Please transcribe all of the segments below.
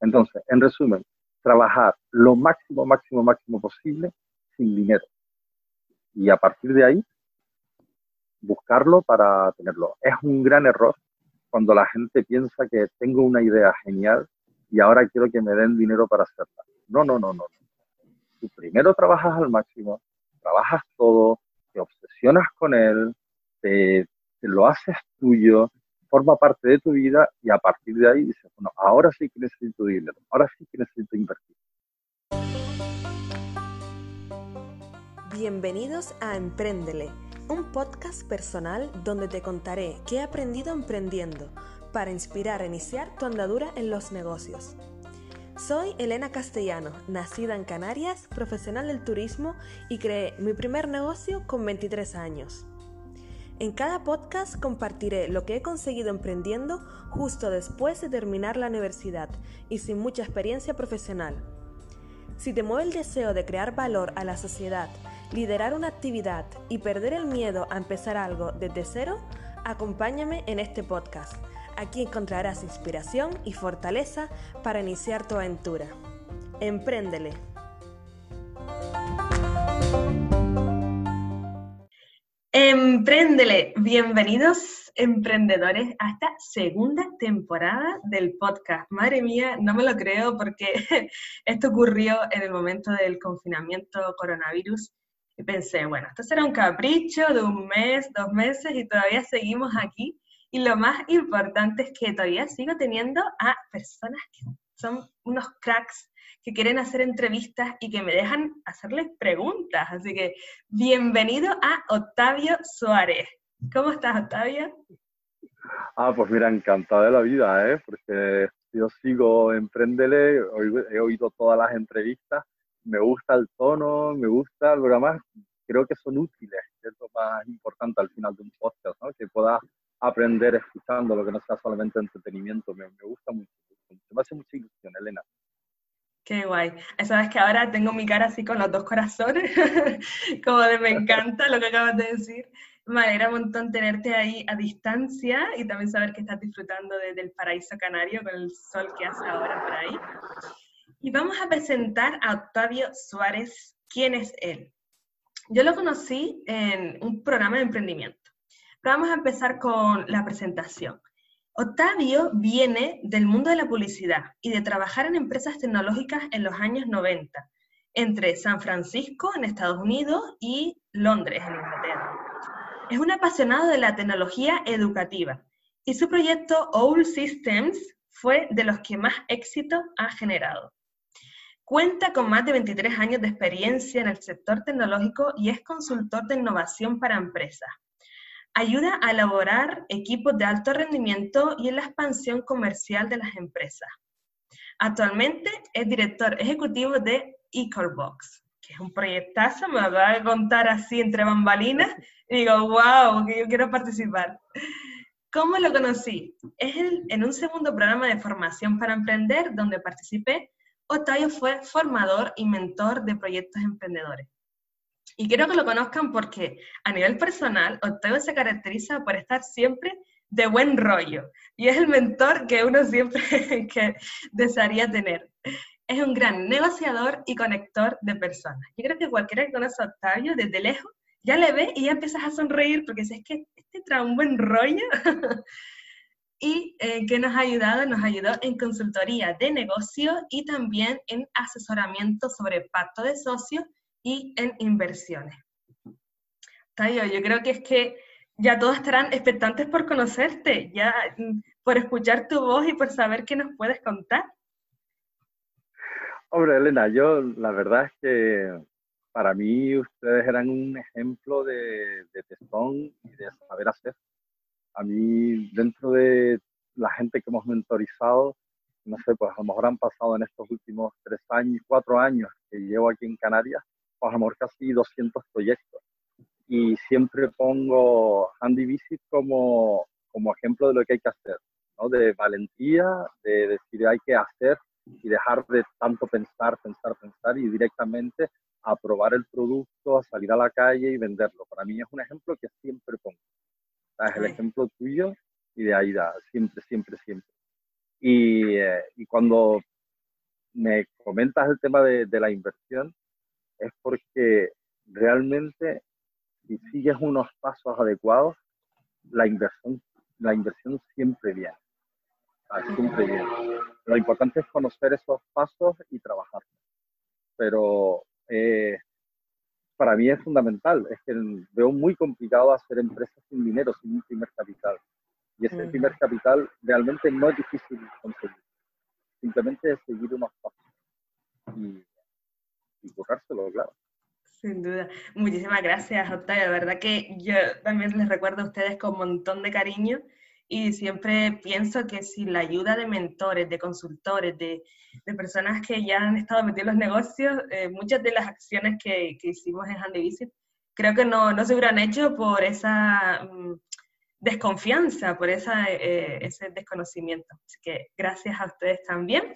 Entonces, en resumen, trabajar lo máximo, máximo, máximo posible sin dinero. Y a partir de ahí, buscarlo para tenerlo. Es un gran error cuando la gente piensa que tengo una idea genial y ahora quiero que me den dinero para hacerla. No, no, no, no. Tú primero trabajas al máximo, trabajas todo, te obsesionas con él, te, lo haces tuyo, forma parte de tu vida y a partir de ahí dices, bueno, ahora sí que necesito dinero, ahora sí que necesito invertir. Bienvenidos a Emprendele, un podcast personal donde te contaré qué he aprendido emprendiendo para inspirar a iniciar tu andadura en los negocios. Soy Elena Castellano, nacida en Canarias, profesional del turismo y creé mi primer negocio con 23 años. En cada podcast compartiré lo que he conseguido emprendiendo justo después de terminar la universidad y sin mucha experiencia profesional. Si te mueve el deseo de crear valor a la sociedad, liderar una actividad y perder el miedo a empezar algo desde cero, acompáñame en este podcast Aquí encontrarás inspiración y fortaleza para iniciar tu aventura. Empréndele. Empréndele. Bienvenidos emprendedores a esta segunda temporada del podcast. Madre mía, no me lo creo porque esto ocurrió en el momento del confinamiento coronavirus y pensé, bueno, esto será un capricho de un mes, dos meses y todavía seguimos aquí y lo más importante es que todavía sigo teniendo a personas que son unos cracks que quieren hacer entrevistas y que me dejan hacerles preguntas. Así que bienvenido a Octavio Suárez. ¿Cómo estás, Octavio? Ah, pues mira, encantado de la vida, ¿eh? porque yo sigo Emprendele, he oído todas las entrevistas, me gusta el tono, me gusta, lo más creo que son útiles, es lo más importante al final de un podcast, ¿no? que puedas aprender escuchando, lo que no sea solamente entretenimiento. Me gusta mucho, me hace mucha ilusión, Elena. Qué guay. Sabes que ahora tengo mi cara así con los dos corazones, como de me encanta lo que acabas de decir. Me alegra un montón tenerte ahí a distancia y también saber que estás disfrutando del paraíso canario con el sol que hace ahora por ahí. Y vamos a presentar a Octavio Suárez. ¿Quién es él? Yo lo conocí en un programa de emprendimiento vamos a empezar con la presentación. Octavio viene del mundo de la publicidad y de trabajar en empresas tecnológicas en los años 90, entre San Francisco, en Estados Unidos, y Londres, en Inglaterra. Es un apasionado de la tecnología educativa y su proyecto All Systems fue de los que más éxito ha generado. Cuenta con más de 23 años de experiencia en el sector tecnológico y es consultor de innovación para empresas, Ayuda a elaborar equipos de alto rendimiento y en la expansión comercial de las empresas. Actualmente es director ejecutivo de EcoreBox, que es un proyectazo, me va a contar así entre bambalinas, y digo, wow, que yo quiero participar. ¿Cómo lo conocí? Es en un segundo programa de formación para emprender donde participé. Octavio fue formador y mentor de proyectos emprendedores. Y quiero que lo conozcan porque a nivel personal, Octavio se caracteriza por estar siempre de buen rollo y es el mentor que uno siempre que desearía tener. Es un gran negociador y conector de personas. Yo creo que cualquiera que conoce a Octavio desde lejos ya le ve y ya empiezas a sonreír porque si es que este trae un buen rollo. y eh, que nos ha ayudado, nos ayudó en consultoría de negocio y también en asesoramiento sobre pacto de socios y en inversiones. Tayo, yo creo que es que ya todos estarán expectantes por conocerte, ya mm, por escuchar tu voz y por saber qué nos puedes contar. Hombre, Elena, yo la verdad es que para mí ustedes eran un ejemplo de, de testón y de saber hacer. A mí, dentro de la gente que hemos mentorizado, no sé, pues a lo mejor han pasado en estos últimos tres años, cuatro años que llevo aquí en Canarias, pues amor casi 200 proyectos. Y siempre pongo Handy Visit como, como ejemplo de lo que hay que hacer, ¿no? de valentía, de decir hay que hacer y dejar de tanto pensar, pensar, pensar y directamente a probar el producto, a salir a la calle y venderlo. Para mí es un ejemplo que siempre pongo. Es el ejemplo tuyo y de Aida, siempre, siempre, siempre. Y, eh, y cuando me comentas el tema de, de la inversión, es porque realmente si sigues unos pasos adecuados, la inversión, la inversión siempre viene. Siempre viene. Lo importante es conocer esos pasos y trabajar. Pero eh, para mí es fundamental. Es que veo muy complicado hacer empresas sin dinero, sin un primer capital. Y ese primer capital realmente no es difícil conseguir. Simplemente es seguir unos pasos y, y currárselo, claro. Sin duda. Muchísimas gracias, Octavio. De verdad que yo también les recuerdo a ustedes con un montón de cariño y siempre pienso que sin la ayuda de mentores, de consultores, de, de personas que ya han estado metidos en los negocios, eh, muchas de las acciones que, que hicimos en Handivision creo que no, no, se hubieran hecho por esa mm, desconfianza, por esa, eh, ese desconocimiento. Así que gracias a ustedes también.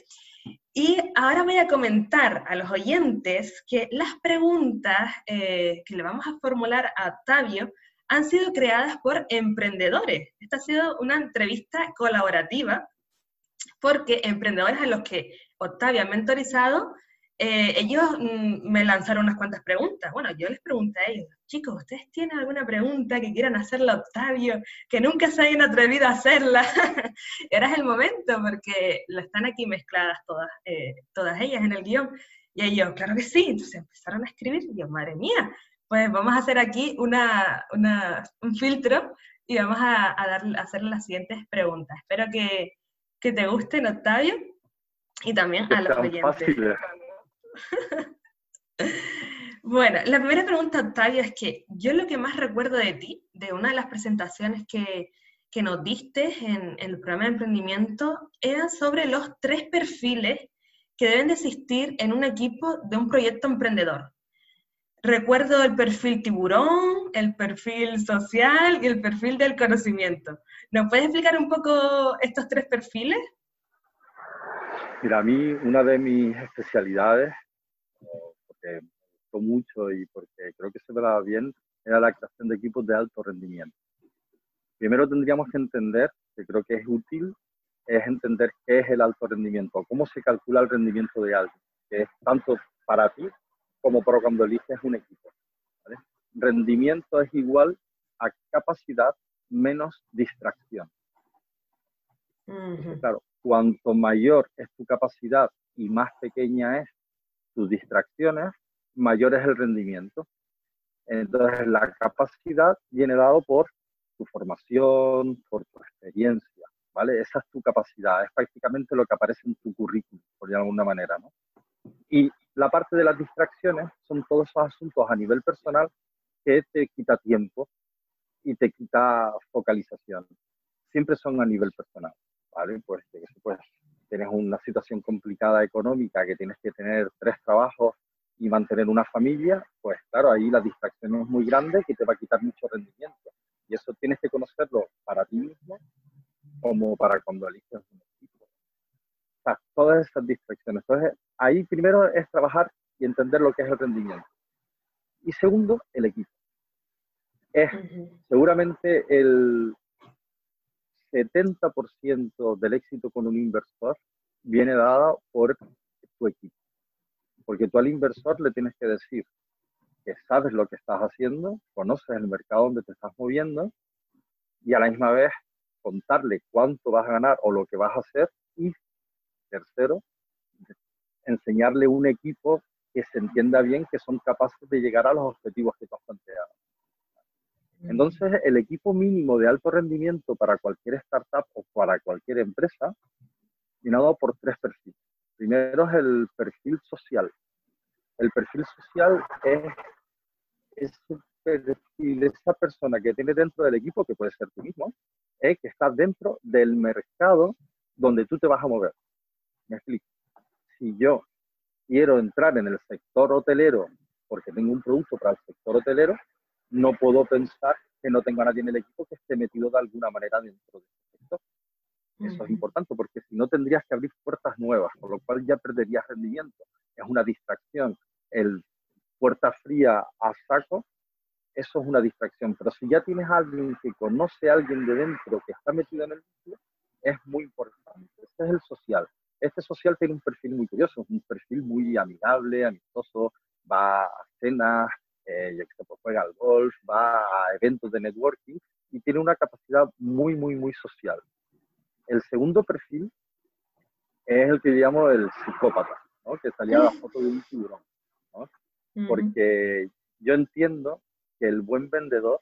Y ahora voy a comentar a los oyentes que las preguntas eh, que le vamos a formular a Octavio han sido creadas por emprendedores. Esta ha sido una entrevista colaborativa porque emprendedores a los que Octavio ha mentorizado, eh, ellos mm, me lanzaron unas cuantas preguntas. Bueno, yo les pregunté a ellos, chicos, ¿ustedes tienen alguna pregunta que quieran hacerle a Octavio, que nunca se hayan atrevido a hacerla? Era el momento porque la están aquí mezcladas todas, eh, todas ellas en el guion. Y ellos, claro que sí, entonces empezaron a escribir y yo, madre mía, pues vamos a hacer aquí una, un filtro y vamos a, dar, a hacer las siguientes preguntas. Espero que, que te gusten, Octavio, y también a los oyentes. Bueno, la primera pregunta, Octavio, es que yo lo que más recuerdo de ti, de una de las presentaciones que, que nos diste en, el programa de emprendimiento, era sobre los tres perfiles que deben de existir en un equipo de un proyecto emprendedor. Recuerdo el perfil tiburón, el perfil social y el perfil del conocimiento. ¿Nos puedes explicar un poco estos tres perfiles? Mira, a mí una de mis especialidades, me gustó mucho y porque creo que se daba bien, era la creación de equipos de alto rendimiento. Primero tendríamos que entender, que creo que es útil, es entender qué es el alto rendimiento, cómo se calcula el rendimiento de alguien, que es tanto para ti como para cuando eliges un equipo. Rendimiento es igual a capacidad menos distracción. claro, cuanto mayor es tu capacidad y más pequeña es tus distracciones, mayor es el rendimiento. Entonces, la capacidad viene dado por tu formación, por tu experiencia, ¿vale? Esa es tu capacidad, es prácticamente lo que aparece en tu currículum, por de alguna manera, ¿no? Y la parte de las distracciones son todos esos asuntos a nivel personal que te quita tiempo y te quita focalización. Siempre son a nivel personal, ¿vale? Pues, pues tienes una situación complicada económica, que tienes que tener tres trabajos y mantener una familia, pues claro, ahí la distracción es muy grande que te va a quitar mucho rendimiento. Y eso tienes que conocerlo para ti mismo como para cuando eliges un equipo. O sea, todas esas distracciones. Entonces, ahí primero es trabajar y entender lo que es el rendimiento. Y segundo, el equipo. Es seguramente el 70% del éxito con un inversor viene dado por tu equipo. Porque tú al inversor le tienes que decir que sabes lo que estás haciendo, conoces el mercado donde te estás moviendo y a la misma vez contarle cuánto vas a ganar o lo que vas a hacer y tercero, enseñarle un equipo que se entienda bien que son capaces de llegar a los objetivos que tú has planteado. Entonces, el equipo mínimo de alto rendimiento para cualquier startup o para cualquier empresa dado por tres perfiles. Primero es el perfil social. El perfil social es, es perfil esa persona que tiene dentro del equipo, que puede ser tú mismo, es que está dentro del mercado donde tú te vas a mover. Me explico si yo quiero entrar en el sector hotelero porque tengo un producto para el sector hotelero, no puedo pensar que no tenga nadie en el equipo que esté metido de alguna manera dentro de sector. Eso es importante porque si no tendrías que abrir puertas nuevas, con lo cual ya perderías rendimiento. Es una distracción. El puerta fría a saco, eso es una distracción. Pero si ya tienes a alguien que conoce a alguien de dentro que está metido en el equipo, es muy importante. Ese es el social Este social tiene un perfil muy curioso, un perfil muy amigable, amistoso, va a cenas, eh, que pues juega al golf, va a eventos de networking y tiene una capacidad muy, muy, muy social. El segundo perfil es el que llamo el psicópata, ¿no? que salía la foto de un tiburón. ¿no? Porque yo entiendo que el buen vendedor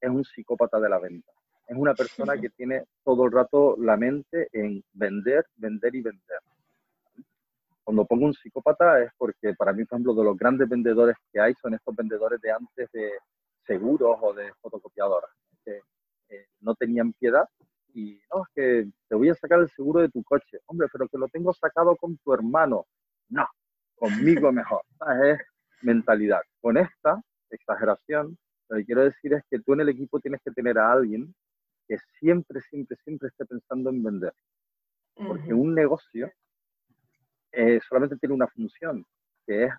es un psicópata de la venta. Es una persona que tiene todo el rato la mente en vender, vender y vender. Cuando pongo un psicópata es porque para mí, por ejemplo, de los grandes vendedores que hay son estos vendedores de antes de seguros o de fotocopiadoras, que eh, no tenían piedad y no, es que te voy a sacar el seguro de tu coche. Hombre, pero que lo tengo sacado con tu hermano. No, conmigo mejor. Es mentalidad. Con esta exageración, lo que quiero decir es que tú en el equipo tienes que tener a alguien que siempre, siempre, siempre esté pensando en vender. Porque un negocio eh, solamente tiene una función, que es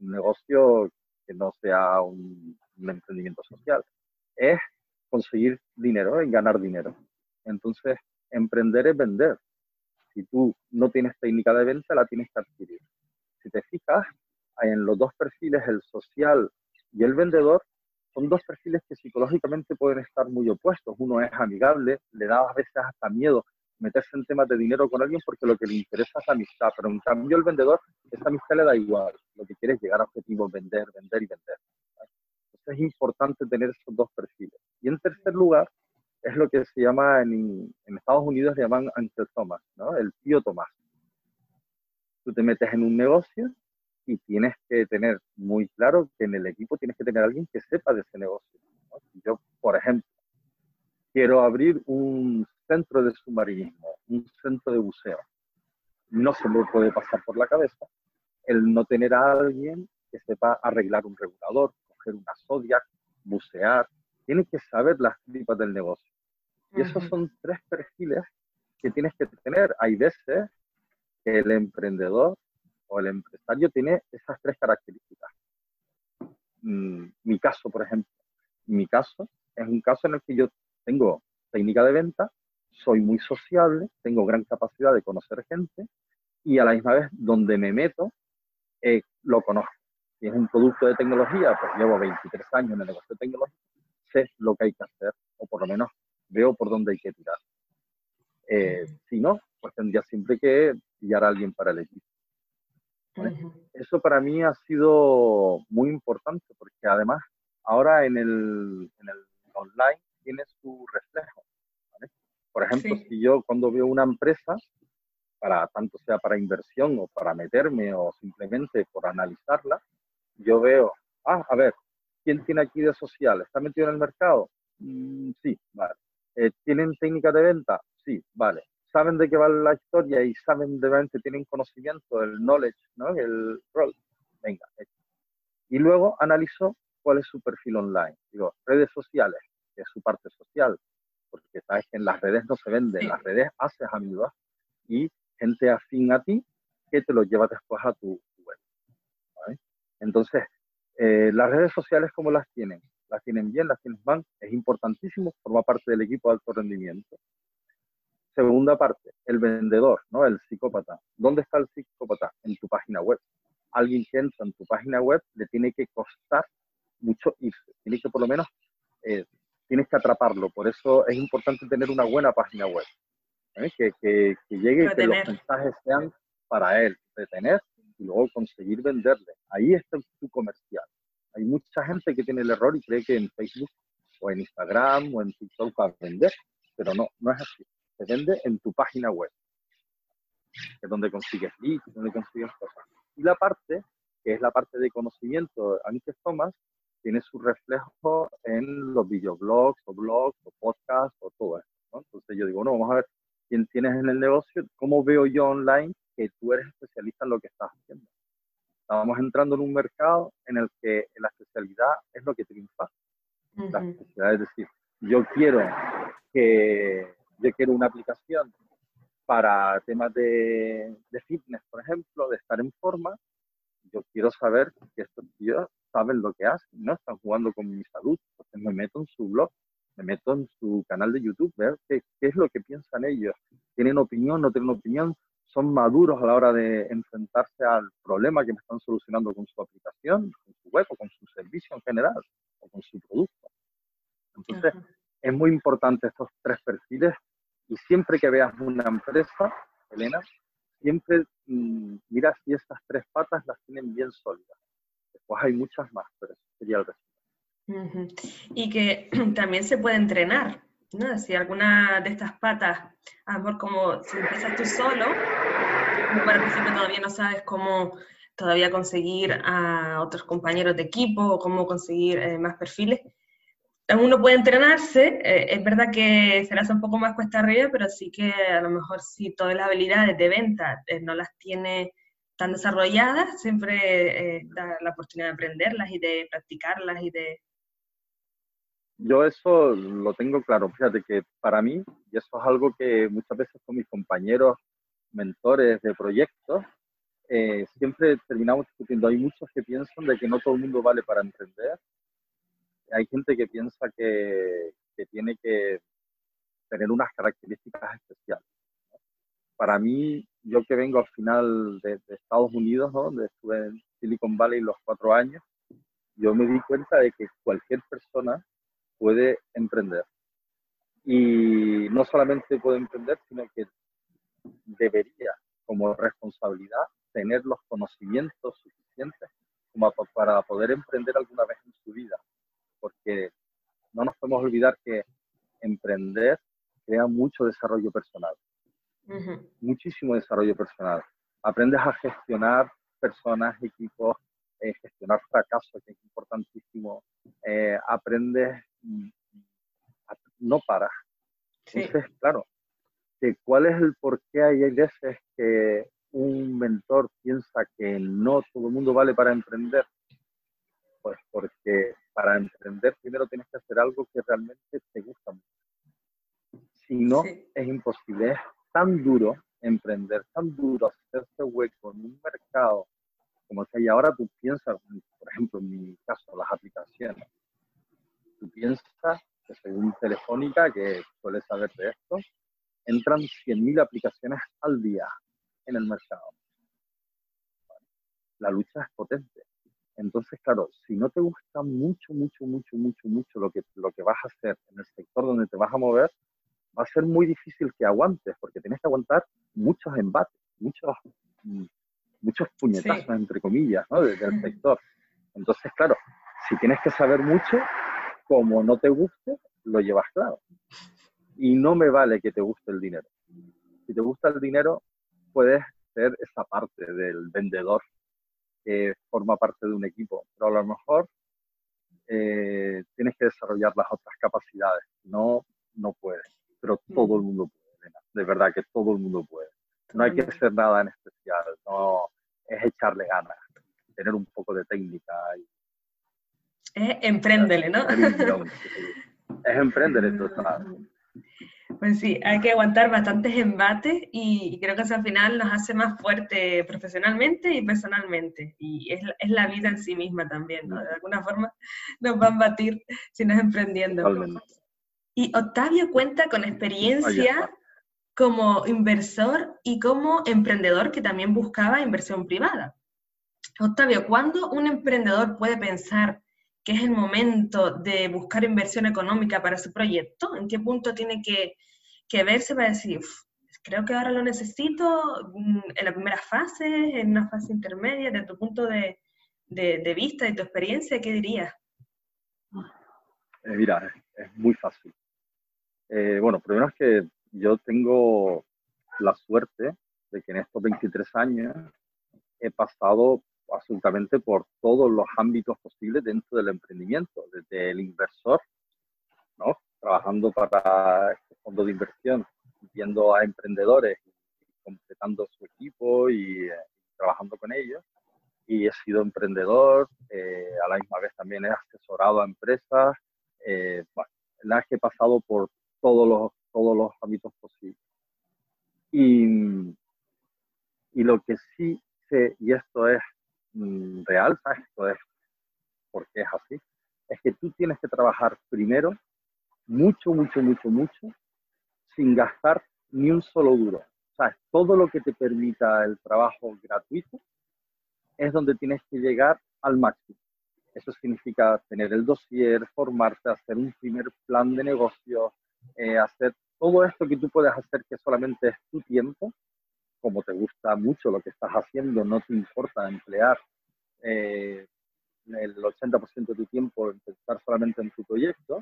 un negocio que no sea un, un emprendimiento social. Es conseguir dinero, y ganar dinero. Entonces, emprender es vender. Si tú no tienes técnica de venta, la tienes que adquirir. Si te fijas, en los dos perfiles, el social y el vendedor, son dos perfiles que psicológicamente pueden estar muy opuestos. Uno es amigable, le da a veces hasta miedo meterse en temas de dinero con alguien porque lo que le interesa es amistad, pero en cambio el vendedor, esa amistad le da igual. Lo que quiere es llegar a objetivos, vender, vender y vender. Entonces es importante tener esos dos perfiles. Y en tercer lugar, es lo que se llama en, en Estados Unidos, le llaman Uncle Thomas, ¿no? el tío Tomás. Tú te metes en un negocio y tienes que tener muy claro que en el equipo tienes que tener alguien que sepa de ese negocio. yo, por ejemplo, quiero abrir un centro de submarinismo, un centro de buceo. No se me puede pasar por la cabeza el no tener a alguien que sepa arreglar un regulador, coger una Zodiac, bucear. Tiene que saber las tripas del negocio. Y esos son tres perfiles que tienes que tener. Hay veces que el emprendedor o el empresario tiene esas tres características. Mm, mi caso, por ejemplo, mi caso es un caso en el que yo tengo técnica de venta, soy muy sociable, tengo gran capacidad de conocer gente y a la misma vez donde me meto eh, lo conozco. Si es un producto de tecnología, pues llevo 23 años en el negocio de tecnología, sé lo que hay que hacer o por lo menos veo por dónde hay que tirar. Eh, si no, pues tendría siempre que pillar a alguien para el equipo. Eso para mí ha sido muy importante porque además ahora en el, en el online tiene su reflejo. Por ejemplo, si yo cuando veo una empresa, para tanto sea para inversión o para meterme o simplemente por analizarla, yo veo, ah, a ver, ¿quién tiene aquí de social? ¿Está metido en el mercado? Mm, sí, vale. Eh, ¿Tienen técnica de venta? Sí, vale. ¿Saben de qué va la historia y saben de verdad, tienen conocimiento, el knowledge, ¿no? el rol? Venga. Y luego analizo cuál es su perfil online. Digo, redes sociales, que es su parte social, porque sabes que en las redes no se vende, en las redes haces amigos y gente afín a ti que te lo lleva después a tu web. Entonces, eh, las redes sociales, ¿cómo las tienen? las tienen bien, las tienen mal, es importantísimo, forma parte del equipo de alto rendimiento. Segunda parte, el vendedor, ¿no? El psicópata. ¿Dónde está el psicópata? En tu página web. Alguien que entra en tu página web le tiene que costar mucho irse. Tiene que por lo menos, eh, tienes que atraparlo. Por eso es importante tener una buena página web. ¿eh? Que, que, que, llegue y que los mensajes sean para él, retener y luego conseguir venderle. Ahí está tu comercial. Hay mucha gente que tiene el error y cree que en Facebook o en Instagram o en TikTok va a vender, pero no, no es así. Se vende en tu página web, que es donde consigues leads, donde consigues cosas. Y la parte, que es la parte de conocimiento, antes Thomas, tiene su reflejo en los videoblogs o blogs o podcasts o todo eso. Entonces yo digo, no, vamos a ver quién tienes en el negocio, cómo veo yo online que tú eres especialista en lo que estás haciendo. Estábamos entrando en un mercado en el que la especialidad es lo que triunfa. La especialidad es decir, yo quiero que yo quiero una aplicación para temas de, de, fitness, por ejemplo, de estar en forma. Yo quiero saber que estos tíos saben lo que hacen, ¿no? Están jugando con mi salud. Entonces me meto en su blog, me meto en su canal de YouTube, ver qué, qué es lo que piensan ellos. ¿Tienen opinión, no tienen opinión? son maduros a la hora de enfrentarse al problema que me están solucionando con su aplicación, con su web o con su servicio en general o con su producto. Entonces, es muy importante estos tres perfiles y siempre que veas una empresa, Elena, siempre mm, mira si esas tres patas las tienen bien sólidas. Después hay muchas más, pero eso sería el resumen. Y que también se puede entrenar. Si alguna de estas patas, a como si empiezas tú solo, para principio todavía no sabes cómo todavía conseguir a otros compañeros de equipo o cómo conseguir eh, más perfiles, uno puede entrenarse, eh, es verdad que se le hace un poco más cuesta arriba, pero sí que a lo mejor si todas las habilidades de venta eh, no las tiene tan desarrolladas, siempre da la oportunidad de aprenderlas y de practicarlas y de yo eso lo tengo claro. Fíjate que para mí, y eso es algo que muchas veces con mis compañeros, mentores de proyectos, eh, siempre terminamos discutiendo. Hay muchos que piensan de que no todo el mundo vale para emprender. Hay gente que piensa que, que tiene que tener unas características especiales. Para mí, yo que vengo al final de, de Estados Unidos, ¿no? donde estuve en Silicon Valley los cuatro años, yo me di cuenta de que cualquier persona puede emprender. Y no solamente puede emprender, sino que debería, como responsabilidad, tener los conocimientos suficientes como para poder emprender alguna vez en su vida. Porque no nos podemos olvidar que emprender crea mucho desarrollo personal. Muchísimo desarrollo personal. Aprendes a gestionar personas, equipos, eh, gestionar fracasos, que es importantísimo. Eh, aprendes no para. Entonces, claro, ¿cuál es el por qué hay veces que un mentor piensa que no todo el mundo vale para emprender? Pues porque para emprender primero tienes que hacer algo que realmente te gusta mucho. Si no, es imposible. Es tan duro emprender, tan duro hacerse hueco en un mercado como que hay ahora. Tú piensas, por ejemplo, en mi caso, las aplicaciones tú piensas que según Telefónica, que suele saber de esto, entran 100.000 aplicaciones al día en el mercado. La lucha es potente. Entonces, claro, si no te gusta mucho, mucho, mucho, mucho, mucho lo que, lo que vas a hacer en el sector donde te vas a mover, va a ser muy difícil que aguantes, porque tienes que aguantar muchos embates, muchos, mm, muchos puñetazos, entre comillas, ¿no? desde el sector. Entonces, claro, si tienes que saber mucho, como no te guste, lo llevas claro. Y no me vale que te guste el dinero. Si te gusta el dinero, puedes ser esa parte del vendedor que forma parte de un equipo, pero a lo mejor eh, tienes que desarrollar las otras capacidades. No, no puedes, pero todo el mundo puede, de verdad que todo el mundo puede. No hay que hacer nada en especial, no es echarle ganas, tener un poco de técnica y es empréndele, ¿no? Es emprendele, total. Pues sí, hay que aguantar bastantes embates y creo que eso al final nos hace más fuerte profesionalmente y personalmente. Y es, es la vida en sí misma también, ¿no? De alguna forma nos van a batir si nos emprendiendo. Y Octavio cuenta con experiencia como inversor y como emprendedor que también buscaba inversión privada. Octavio, ¿cuándo un emprendedor puede pensar que es el momento de buscar inversión económica para su proyecto? ¿En qué punto tiene que, verse para decir, creo que ahora lo necesito mm, en la primera fase, en una fase intermedia, de tu punto de, de, vista, de tu experiencia, ¿qué dirías? Eh, mira, es, muy fácil. Eh, bueno, primero es que yo tengo la suerte de que en estos 23 años he pasado absolutamente por todos los ámbitos posibles dentro del emprendimiento, desde el inversor, ¿no? trabajando para este fondo de inversión, viendo a emprendedores, completando su equipo y, eh, trabajando con ellos. Y he sido emprendedor, eh, a la misma vez también he asesorado a empresas. Eh, bueno, la que he pasado por todos los, todos los ámbitos posibles. Y, y lo que sí sé, y esto es Mm, real, Esto es porque es así. Es que tú tienes que trabajar primero mucho, mucho, mucho, mucho, sin gastar ni un solo duro. sea, todo lo que te permita el trabajo gratuito es donde tienes que llegar al máximo. Eso significa tener el dossier, formarte, hacer un primer plan de negocio, eh, hacer todo esto que tú puedes hacer que solamente es tu tiempo, como te gusta mucho lo que estás haciendo, no te importa emplear eh, el 80% de tu tiempo en pensar solamente en tu proyecto,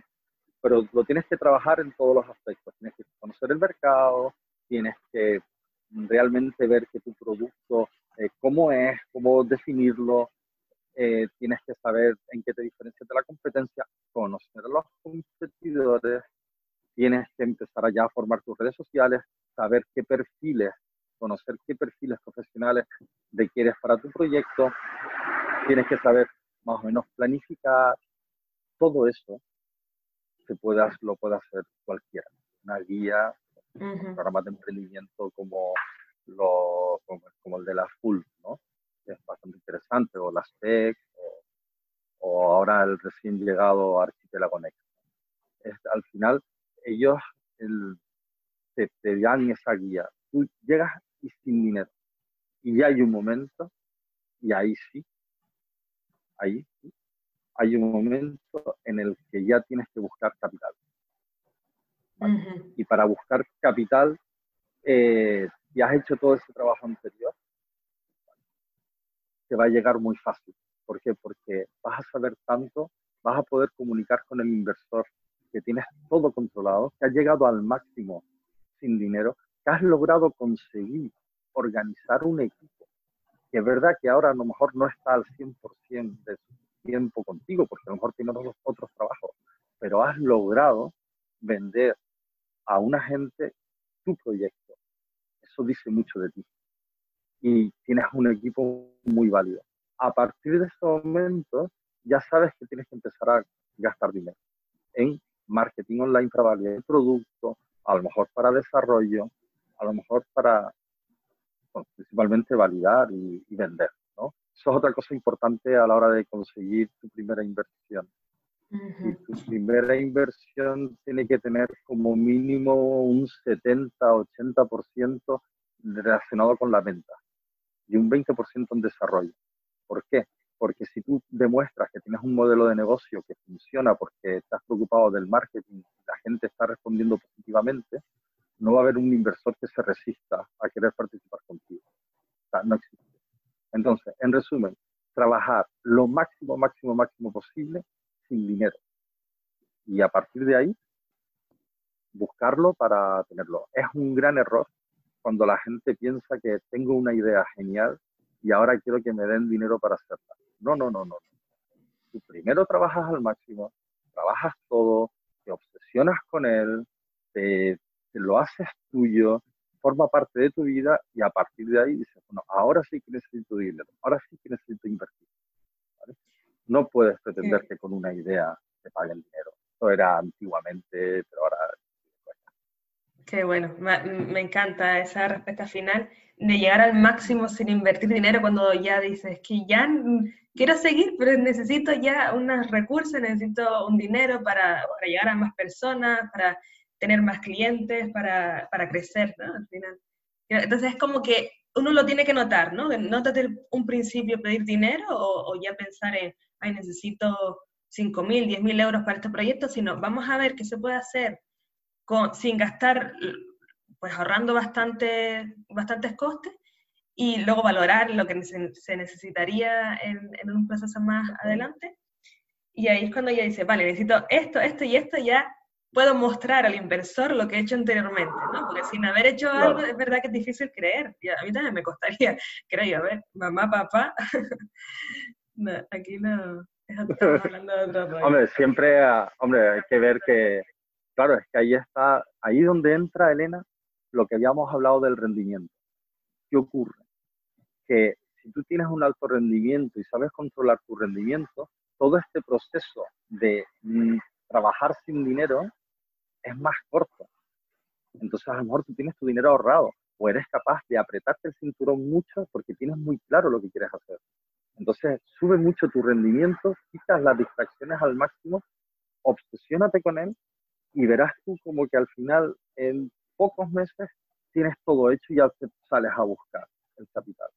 pero lo tienes que trabajar en todos los aspectos. Tienes que conocer el mercado, tienes que realmente ver que tu producto, eh, cómo es, cómo definirlo, eh, tienes que saber en qué te diferencias de la competencia, conocer a los competidores, tienes que empezar allá a formar tus redes sociales, saber qué perfiles, conocer qué perfiles profesionales requieres para tu proyecto, tienes que saber más o menos planificar todo eso se puede, lo puede hacer cualquiera. Una guía, un programa de emprendimiento como, lo, como, el de la Full, ¿no? es bastante interesante, o las TEC, o, ahora el recién llegado Archipelago Next. al final, ellos te, te dan esa guía. Tú llegas y sin dinero. Y hay un momento, y ahí sí, ahí hay un momento en el que ya tienes que buscar capital. Y para buscar capital, eh, si has hecho todo ese trabajo anterior, te va a llegar muy fácil. ¿Por qué? Porque vas a saber tanto, vas a poder comunicar con el inversor, que tienes todo controlado, que has llegado al máximo sin dinero, que has logrado conseguir organizar un equipo, que es verdad que ahora a lo mejor no está al 100% de su tiempo contigo, porque a lo mejor tiene otros, otros trabajos, pero has logrado vender a una gente tu proyecto. Eso dice mucho de ti. Y tienes un equipo muy válido. A partir de ese momento, ya sabes que tienes que empezar a gastar dinero en marketing online para validar el producto, a lo mejor para desarrollo, a lo mejor para principalmente validar y, vender. ¿no? Eso es otra cosa importante a la hora de conseguir tu primera inversión. Y tu primera inversión tiene que tener como mínimo un 70-80% relacionado con la venta y un 20% en desarrollo. ¿Por qué? Porque si tú demuestras que tienes un modelo de negocio que funciona porque estás preocupado del marketing, la gente está respondiendo positivamente, no va a haber un inversor que se resista a querer participar contigo. No existe. Entonces, en resumen, trabajar lo máximo, máximo, máximo posible sin dinero. Y a partir de ahí, buscarlo para tenerlo. Es un gran error cuando la gente piensa que tengo una idea genial y ahora quiero que me den dinero para hacerla. No, no, no, no. Tú primero trabajas al máximo, trabajas todo, te obsesionas con él, te, lo haces tuyo, forma parte de tu vida y a partir de ahí dices, bueno, ahora sí que necesito dinero, ahora sí que necesito invertir. No puedes pretender que con una idea te paguen dinero. Eso era antiguamente, pero ahora... Qué bueno, me, encanta esa respuesta final de llegar al máximo sin invertir dinero cuando ya dices que ya quiero seguir, pero necesito ya unos recursos, necesito un dinero para, para llegar a más personas, para tener más clientes, para, para crecer, ¿no? Al final. Entonces es como que uno lo tiene que notar, ¿no? Desde un principio pedir dinero o, ya pensar en, ay, necesito 5 mil, 10 mil euros para este proyecto, sino vamos a ver qué se puede hacer con, sin gastar, pues ahorrando bastante, bastantes costes y luego valorar lo que se, necesitaría en, en, un proceso más adelante. Y ahí es cuando ya dice, vale, necesito esto, esto y esto, ya puedo mostrar al inversor lo que he hecho anteriormente, ¿no? Porque sin haber hecho algo es verdad que es difícil creer. Y a mí también me costaría creer, a ver, mamá, papá. no, aquí no. Hablando de hombre, siempre, ah, hombre, hay que ver que, claro, es que ahí está, ahí donde entra Elena, lo que habíamos hablado del rendimiento. ¿Qué ocurre? Que si tú tienes un alto rendimiento y sabes controlar tu rendimiento, todo este proceso de mm, trabajar sin dinero es más corto. Entonces a lo mejor tú tienes tu dinero ahorrado o eres capaz de apretarte el cinturón mucho porque tienes muy claro lo que quieres hacer. Entonces sube mucho tu rendimiento, quitas las distracciones al máximo, obsesiónate con él y verás tú como que al final en pocos meses tienes todo hecho y ya te sales a buscar el capital.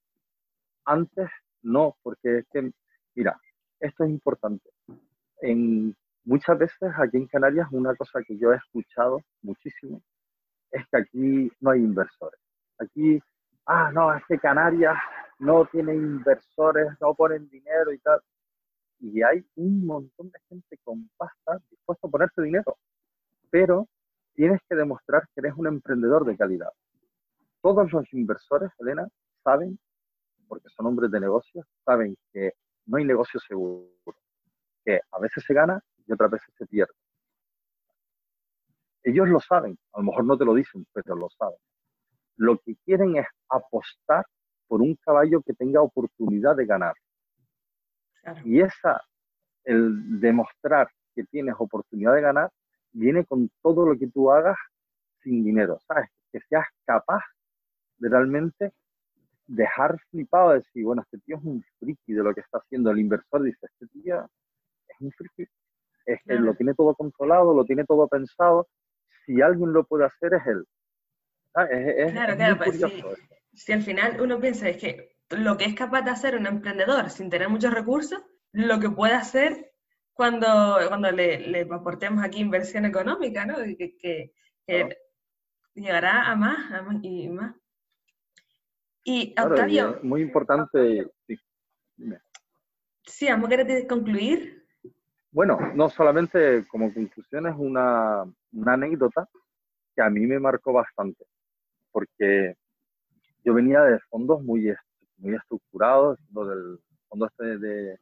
Antes no, porque es que, mira, esto es importante. En, muchas veces aquí en Canarias una cosa que yo he escuchado muchísimo es que aquí no hay inversores. Aquí, ah, no, es que Canarias no tiene inversores, no ponen dinero y tal. Y hay un montón de gente con pasta dispuesto a ponerse dinero. Pero tienes que demostrar que eres un emprendedor de calidad. Todos los inversores, Elena, saben, porque son hombres de negocios, saben que no hay negocio seguro, que a veces se gana y otras veces se pierde. Ellos lo saben, a lo mejor no te lo dicen, pero lo saben. Lo que quieren es apostar por un caballo que tenga oportunidad de ganar. Y esa, el demostrar que tienes oportunidad de ganar, viene con todo lo que tú hagas sin dinero, ¿sabes? Que seas capaz de realmente dejar flipado, de decir, bueno, este tío es un friki de lo que está haciendo. El inversor dice, este tío es un friki, es que lo tiene todo controlado, lo tiene todo pensado. Si alguien lo puede hacer, es él. claro, claro, pues si, al final uno piensa es que lo que es capaz de hacer un emprendedor sin tener muchos recursos, lo que puede hacer cuando, cuando le, le aportemos aquí inversión económica, ¿no? Que, que, llegará a más, a más y más. Y Octavio. muy importante. Sí, sí ¿amo querés concluir? Bueno, no solamente como conclusión es una, una anécdota que a mí me marcó bastante, porque yo venía de fondos muy, muy estructurados, del fondo este de,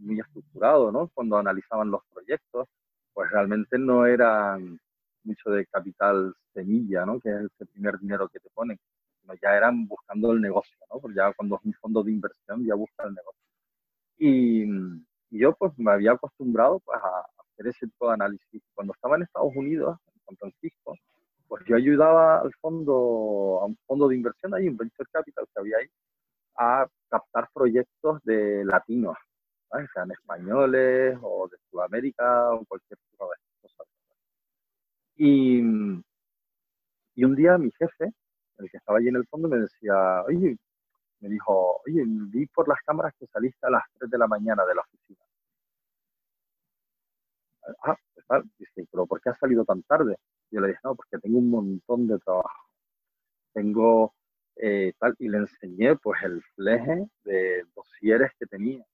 muy estructurado, ¿no? Cuando analizaban los proyectos, pues realmente no eran mucho de capital semilla, ¿no? Que es el primer dinero que te ponen, sino ya eran buscando el negocio, ¿no? Porque ya cuando es un fondo de inversión ya busca el negocio. Y, yo pues me había acostumbrado pues a hacer ese tipo de análisis. Cuando estaba en Estados Unidos, en San Francisco, pues yo ayudaba al fondo, a un fondo de inversión, ahí un venture capital que había ahí, a captar proyectos de latinos, sean españoles o de Sudamérica o cualquier tipo de cosas. Y, y un día mi jefe, el que estaba allí en el fondo, me decía, oye, me dijo, oye, vi por las cámaras que saliste a las 3 de la mañana de la oficina. Ah, pues tal. Dice, pero ¿por qué has salido tan tarde? Yo le dije, no, porque tengo un montón de trabajo. Tengo eh, tal, y le enseñé pues el fleje de dosieres que tenía.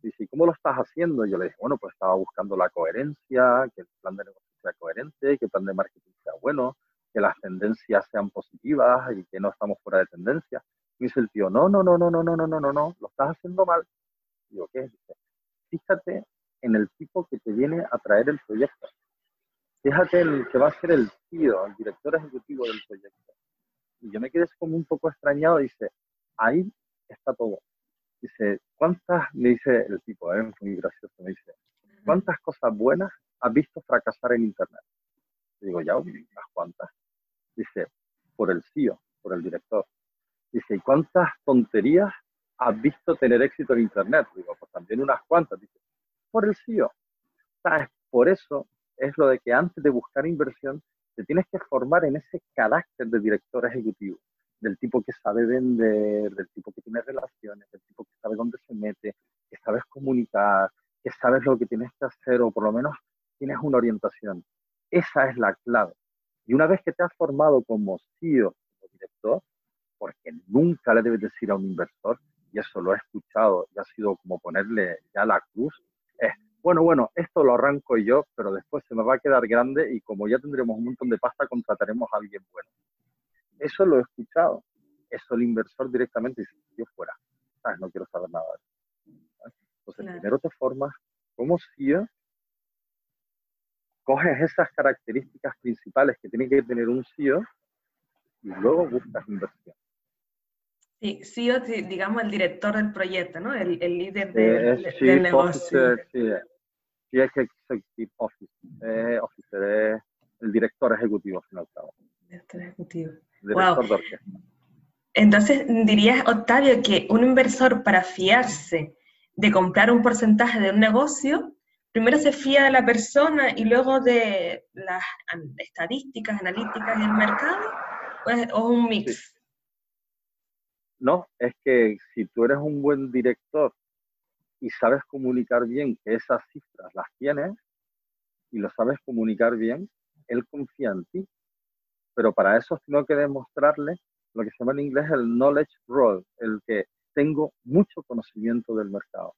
Dice, ¿y cómo lo estás haciendo? Yo le dije, bueno, pues estaba buscando la coherencia, que el plan de negocio sea coherente, que el plan de marketing sea bueno, que las tendencias sean positivas y que no estamos fuera de tendencia. Y dice el tío, no, no, no, no, no, no, no, no, no, no, lo estás haciendo mal. Digo, ¿qué? Dice, fíjate en el tipo que te viene a traer el proyecto. Fíjate en el que va a ser el tío, el director ejecutivo del proyecto. Y yo me quedé como un poco extrañado, dice, ahí está todo. Dice, ¿cuántas, me dice el tipo, es muy gracioso, me dice, ¿cuántas cosas buenas has visto fracasar en Internet? Digo, ya, unas cuantas. Dice, por el CEO, por el director. Dice, ¿y cuántas tonterías has visto tener éxito en Internet? Digo, pues también unas cuantas. Dice, por el CEO. ¿Sabes? Por eso es lo de que antes de buscar inversión, te tienes que formar en ese carácter de director ejecutivo del tipo que sabe vender, del tipo que tiene relaciones, del tipo que sabe dónde se mete, que sabes comunicar, que sabes lo que tienes que hacer o por lo menos tienes una orientación. Esa es la clave. Y una vez que te has formado como CEO, como director, porque nunca le debes decir a un inversor, y eso lo he escuchado y ha sido como ponerle ya la cruz, es, bueno, bueno, esto lo arranco yo, pero después se me va a quedar grande y como ya tendremos un montón de pasta, contrataremos a alguien bueno. Eso lo he escuchado. Eso el inversor directamente dice, yo fuera, no quiero saber nada de eso. Entonces, primero te formas como CEO, coges esas características principales que tiene que tener un CEO y luego buscas inversión. Sí, CEO, digamos, el director del proyecto, ¿no? El, el líder del negocio. sí, sí, es Executive Officer, officer, es el director ejecutivo, al fin y al cabo. Director ejecutivo. Wow. Entonces, dirías, Octavio, que un inversor para fiarse de comprar un porcentaje de un negocio, primero se fía de la persona y luego de las estadísticas, analíticas del mercado, o un mix? No, es que si tú eres un buen director y sabes comunicar bien que esas cifras las tienes y lo sabes comunicar bien, él confía en ti. Pero para eso tengo que demostrarle lo que se llama en inglés el knowledge role, el que tengo mucho conocimiento del mercado.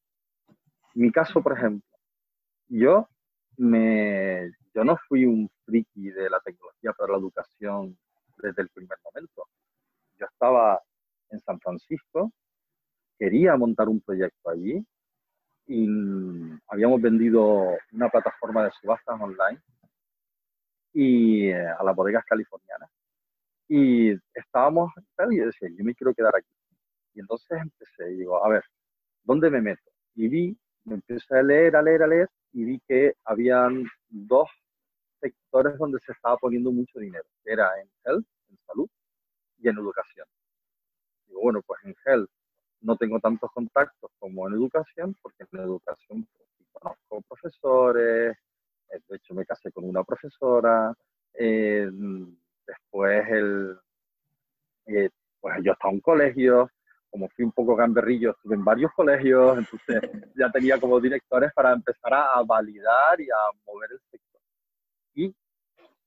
Mi caso, por ejemplo, yo, me, yo no fui un friki de la tecnología para la educación desde el primer momento. Yo estaba en San Francisco, quería montar un proyecto allí y habíamos vendido una plataforma de subastas online y eh, a las bodegas californianas. Y estábamos, y yo decía, yo me quiero quedar aquí. Y entonces empecé, y digo, a ver, ¿dónde me meto? Y vi, me empecé a leer, a leer, a leer, y vi que habían dos sectores donde se estaba poniendo mucho dinero, que era en health, en salud, y en educación. Digo, bueno, pues en health no tengo tantos contactos como en educación, porque en educación pues, conozco profesores, eh, de hecho me casé con una profesora, eh, después el, eh, pues yo estaba en un colegio, como fui un poco gamberrillo, estuve en varios colegios, entonces ya tenía como directores para empezar a, validar y a mover el sector. Y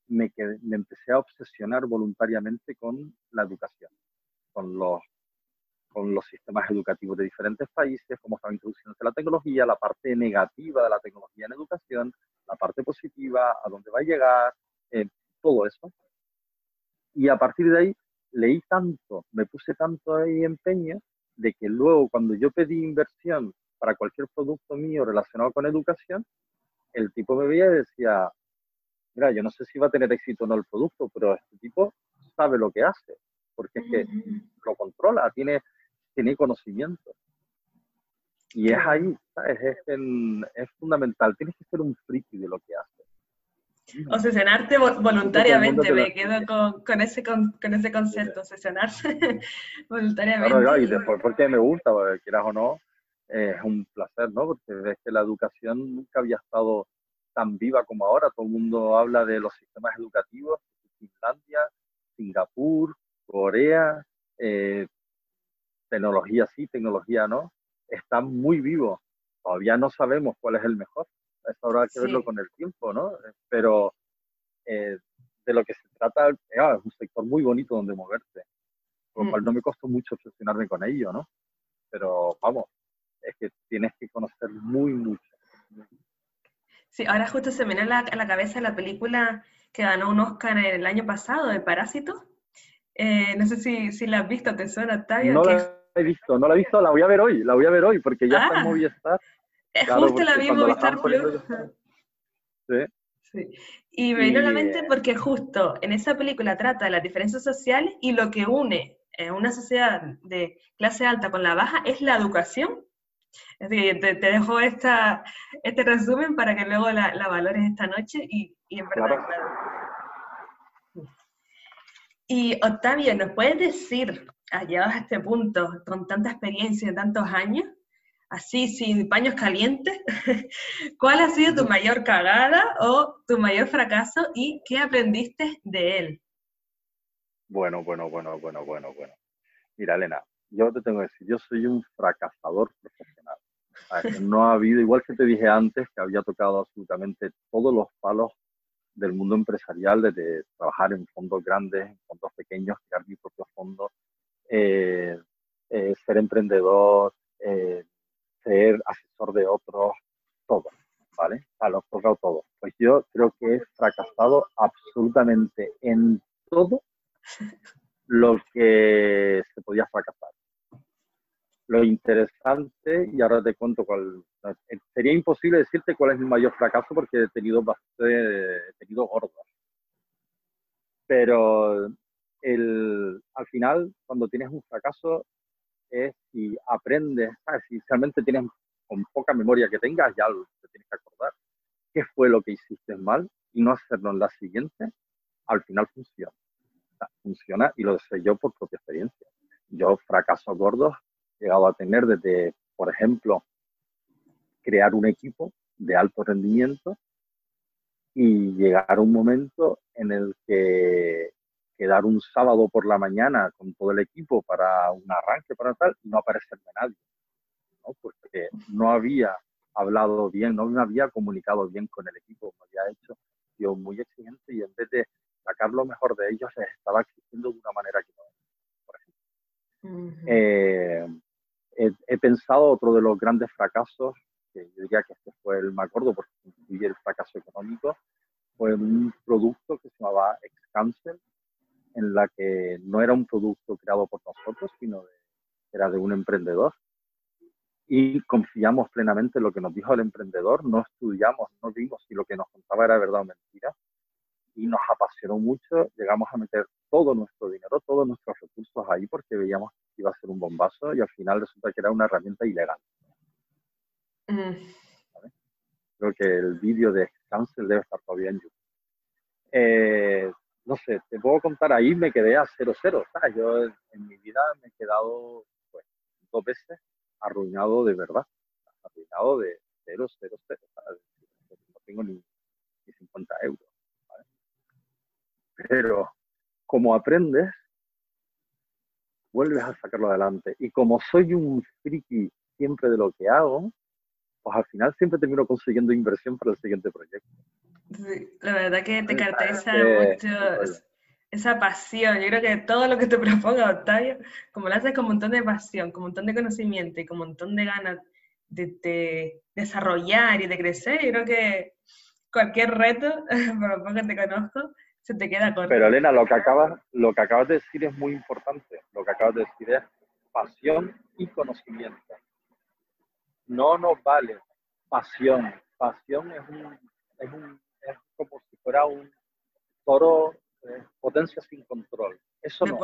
me, me empecé a obsesionar voluntariamente con la educación, con los con los sistemas educativos de diferentes países, cómo estaba introduciéndose la tecnología, la parte negativa de la tecnología en educación, la parte positiva, a dónde va a llegar, eh, todo eso. Y a partir de ahí leí tanto, me puse tanto ahí empeño, de que luego cuando yo pedí inversión para cualquier producto mío relacionado con educación, el tipo me veía y decía, mira, yo no sé si va a tener éxito o no el producto, pero este tipo sabe lo que hace, porque es que lo controla, tiene tiene conocimiento. Y es ahí, ¿sabes? Es, es, fundamental. Tienes que ser un friki de lo que haces. Obsesionarte voluntariamente, me quedo con, con, ese, con, con, ese concepto, obsesionarse voluntariamente. Claro, y después porque me gusta, quieras o no, es un placer, ¿no? Porque ves que la educación nunca había estado tan viva como ahora. Todo el mundo habla de los sistemas educativos, Finlandia, Singapur, Corea, eh, tecnología sí, tecnología no, están muy vivos. Todavía no sabemos cuál es el mejor. Eso habrá que verlo con el tiempo, ¿no? Pero eh, de lo que se trata ah, es un sector muy bonito donde moverse, con lo cual mm. no me costó mucho obsesionarme con ello, ¿no? Pero vamos, es que tienes que conocer muy mucho. Sí, ahora justo se me viene a la, cabeza la película que ganó un Oscar el año pasado, de Parásito. Eh, no sé si, si la has visto, ¿te suena, Octavio? No he visto, no la he visto, la voy a ver hoy, la voy a ver hoy, porque ya está en ah. Movistar. Es justo la vi en Movistar Plus. Sí. sí. Y me vino a la mente porque justo en esa película trata de las diferencias sociales y lo que une una sociedad de clase alta con la baja es la educación. Así que te, dejo esta, este resumen para que luego la, la valores esta noche y, y en verdad, claro. Y Octavio, ¿nos puedes decir llegados a este punto, con tanta experiencia de tantos años, así sin paños calientes, ¿cuál ha sido tu mayor cagada o tu mayor fracaso y qué aprendiste de él? Bueno, bueno, bueno, bueno, bueno, bueno. Mira, Elena, yo te tengo que decir, yo soy un fracasador profesional. No ha habido, igual que te dije antes, que había tocado absolutamente todos los palos del mundo empresarial, desde trabajar en fondos grandes, en fondos pequeños, crear mi propio fondo, eh, eh, ser emprendedor, eh, ser asesor de otros, todo, ¿vale? A los tocado todo. Pues yo creo que he fracasado absolutamente en todo lo que se podía fracasar. Lo interesante, y ahora te cuento cuál, sería imposible decirte cuál es mi mayor fracaso porque he tenido bastante, he tenido gordas. Pero el, al final, cuando tienes un fracaso, es si aprendes, si realmente tienes con poca memoria que tengas, ya te tienes que acordar qué fue lo que hiciste mal y no hacerlo en la siguiente, al final funciona. funciona y lo sé yo por propia experiencia. Yo fracasos gordos he llegado a tener desde, por ejemplo, crear un equipo de alto rendimiento y llegar a un momento en el que quedar un sábado por la mañana con todo el equipo para un arranque, para tal, y no aparecerme nadie, ¿no? Porque no había hablado bien, no me había comunicado bien con el equipo, me había hecho yo muy exigente y en vez de sacar lo mejor de ellos, les estaba exigiendo de una manera que no por ejemplo. Eh, he, pensado otro de los grandes fracasos, que yo diría que este fue el más gordo porque incluye el fracaso económico, fue un producto que se llamaba Excancel, en la que no era un producto creado por nosotros, sino era de un emprendedor. Y confiamos plenamente en lo que nos dijo el emprendedor, no estudiamos, no vimos si lo que nos contaba era verdad o mentira. Y nos apasionó mucho, llegamos a meter todo nuestro dinero, todos nuestros recursos ahí porque veíamos que iba a ser un bombazo y al final resulta que era una herramienta ilegal. Creo que el vídeo de Cancel debe estar todavía en YouTube. Eh, no sé, te puedo contar, ahí me quedé a 0-0. Yo en mi vida me he quedado pues, dos veces arruinado de verdad, arruinado de 0, 0, 0. No tengo ni, 50 euros. Pero como aprendes, vuelves a sacarlo adelante. Y como soy un friki siempre de lo que hago, pues al final siempre termino consiguiendo inversión para el siguiente proyecto. Sí, la verdad que te caracteriza mucho esa pasión. Yo creo que todo lo que te proponga Octavio, como lo haces con un montón de pasión, con un montón de conocimiento y con un montón de ganas de, desarrollar y de crecer, yo creo que cualquier reto, por lo poco que te conozco, se te queda corto. Pero Elena, lo que, acabas, lo que acabas de decir es muy importante. Lo que acabas de decir es pasión y conocimiento. No nos vale pasión. Pasión es un, es un como si fuera un toro eh, potencia sin control. Eso no.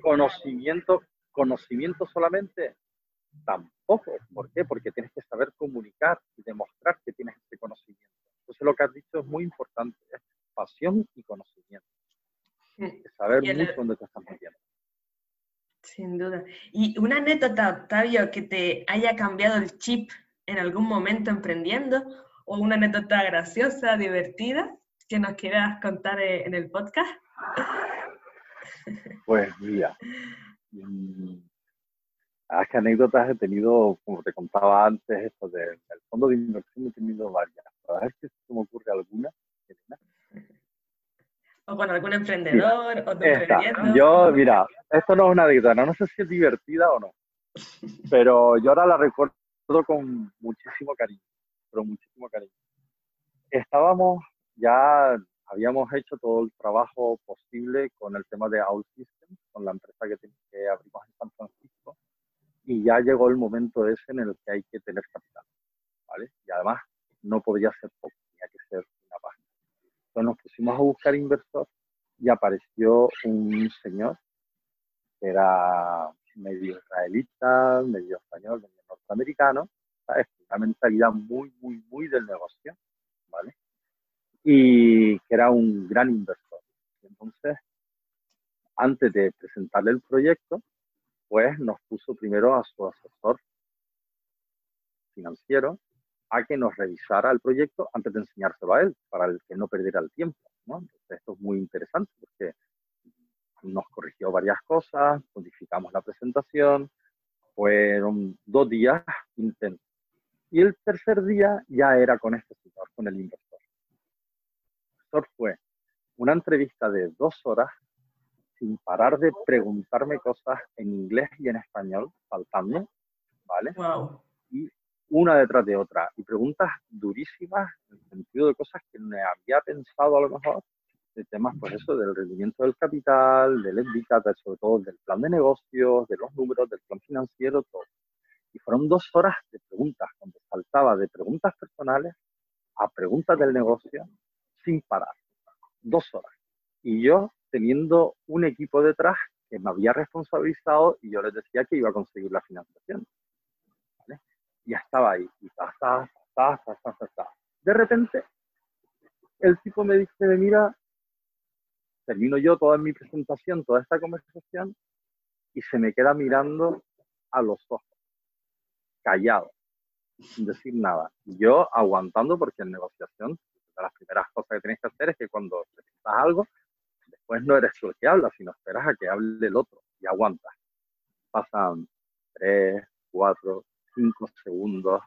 Conocimiento, conocimiento solamente tampoco. ¿Por qué? Porque tienes que saber comunicar y demostrar que tienes ese conocimiento. Entonces lo que has dicho es muy importante, es pasión y conocimiento. saber mucho dónde te estás metiendo. Sin duda. ¿Y una anécdota, Octavio, que te haya cambiado el chip en algún momento emprendiendo o una anécdota graciosa, divertida, que nos quieras contar eh, en el podcast? Pues mira, mm, es que anécdotas he tenido, como te contaba antes, esto del, fondo de inversión he tenido varias. A ver si se me ocurre alguna. O con algún emprendedor, o tu Yo, mira, esto no es una anécdota, no sé si es divertida o no, pero yo ahora la recuerdo con muchísimo cariño. Estábamos, ya habíamos hecho todo el trabajo posible con el tema de OutSystem, con la empresa que, que abrimos en San Francisco, y ya llegó el momento ese en el que hay que tener capital, ¿vale? Y además no podía ser poco, tenía que ser una página. Entonces nos pusimos a buscar inversor y apareció un señor que era medio israelita, medio español, medio norteamericano, una mentalidad muy, muy, muy del negocio, ¿vale? Y que era un gran inversor. Entonces, antes de presentarle el proyecto, pues nos puso primero a su asesor financiero a que nos revisara el proyecto antes de enseñárselo a él, para el que no perdiera el tiempo. ¿no? Entonces, esto es muy interesante porque nos corrigió varias cosas, modificamos la presentación, fueron dos días. Y el tercer día ya era con este señor, con el inversor. El inversor fue una entrevista de dos horas sin parar de preguntarme cosas en inglés y en español, faltando, ¿vale? Wow. Y una detrás de otra. Y preguntas durísimas en el sentido de cosas que me había pensado a lo mejor, de temas, pues eso, del rendimiento del capital, del indicator, sobre todo del plan de negocios, de los números, del plan financiero, todo. Y fueron dos horas de preguntas, donde saltaba de preguntas personales a preguntas del negocio sin parar. Dos horas. Y yo teniendo un equipo detrás que me había responsabilizado y yo les decía que iba a conseguir la financiación. ¿vale? Y estaba ahí. Y ta, ta, ta, De repente, el tipo me dice, mira, termino yo toda mi presentación, toda esta conversación, y se me queda mirando a los ojos callado, sin decir nada. Yo aguantando porque en negociación, de las primeras cosas que tienes que hacer es que cuando presentas algo, después no eres tú el que habla, sino esperas a que hable el otro y aguantas. Pasan 3, 4, 5 segundos,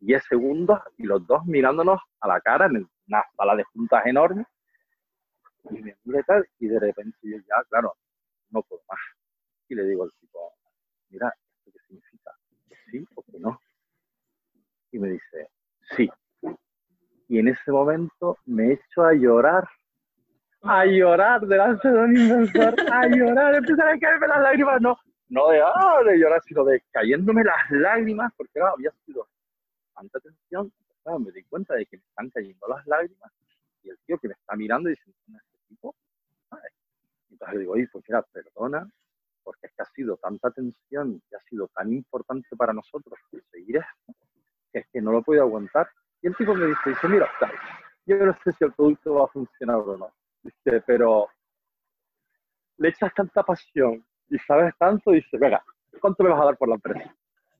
10 segundos y los dos mirándonos a la cara en una sala de juntas enorme. Y me mira tal, y de repente yo ya, claro, no puedo más. Y le digo al tipo, mira. ¿Sí o no? Y me dice, sí. Y en ese momento me echo a llorar, a llorar delante de un inversor, a llorar, empiezan a caerme las lágrimas, no, no de, ah, de llorar, sino de cayéndome las lágrimas, porque había sido tanta tensión, me di cuenta de que me están cayendo las lágrimas, y el tío que me está mirando dice, este tipo? Entonces le digo, oye, pues mira, perdona, porque es que ha sido tanta tensión y ha sido tan importante para nosotros conseguir esto, que es que no lo puedo aguantar. Y el tipo me dice, dice, mira, yo no sé si el producto va a funcionar o no, dice, pero le echas tanta pasión y sabes tanto, dice, venga, ¿cuánto me vas a dar por la empresa?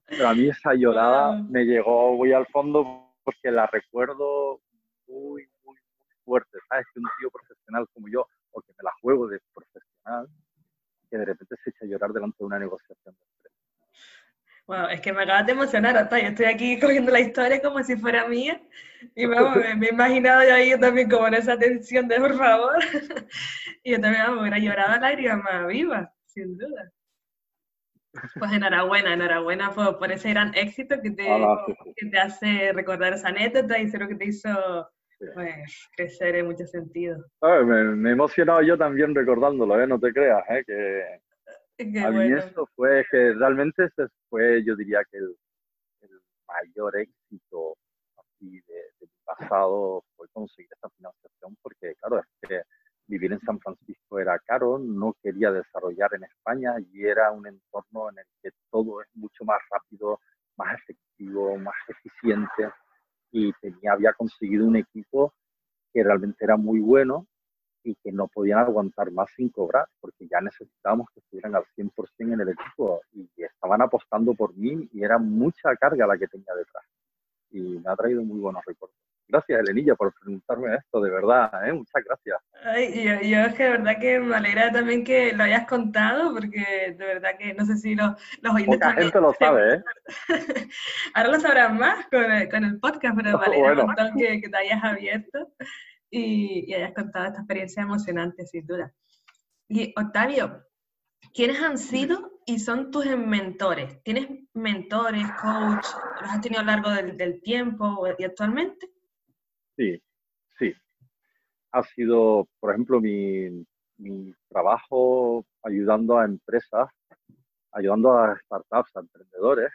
Pero a mí esa llorada me llegó muy al fondo porque la recuerdo muy, muy, muy fuerte, ¿sabes? Que un tío profesional como yo, o que me la juego de profesional, que de repente se echa a llorar delante de una negociación de empresa. Wow, es que me acabas de emocionar, hasta yo estoy aquí cogiendo la historia como si fuera mía, y vamos, me, he imaginado yo ahí también como en esa tensión de por favor, y yo también vamos, hubiera llorado a lágrimas viva sin duda. Pues enhorabuena, enhorabuena por, ese gran éxito que te, que te hace recordar esa anécdota y lo que te hizo pues, crecer en muchos sentidos. me, he emocionado yo también recordándolo, ¿eh? no te creas, ¿eh? que a mí eso fue que realmente ese fue, yo diría que el, mayor éxito así de, de, mi pasado fue conseguir esa financiación, porque claro, es que vivir en San Francisco era caro, no quería desarrollar en España y era un entorno en el que todo es mucho más rápido, más efectivo, más eficiente y tenía, había conseguido un equipo que realmente era muy bueno y que no podían aguantar más sin cobrar, porque ya necesitábamos que estuvieran al 100% en el equipo y estaban apostando por mí y era mucha carga la que tenía detrás. Y me ha traído muy buenos recuerdos. Gracias, Elenilla, por preguntarme esto, de verdad, ¿eh? muchas gracias. Ay, yo, yo, es que de verdad que me alegra también que lo hayas contado, porque de verdad que no sé si los, los oyentes Poca gente lo sabe, ¿eh? Ahora lo sabrán más con el, con el podcast, pero me alegra un montón que, que, te hayas abierto y, y hayas contado esta experiencia emocionante, sin duda. Y Octavio, ¿quiénes han sido y son tus mentores? ¿Tienes mentores, coach? ¿Los has tenido a lo largo del, del tiempo y actualmente? Sí, sí. Ha sido, por ejemplo, mi, trabajo ayudando a empresas, ayudando a startups, a emprendedores,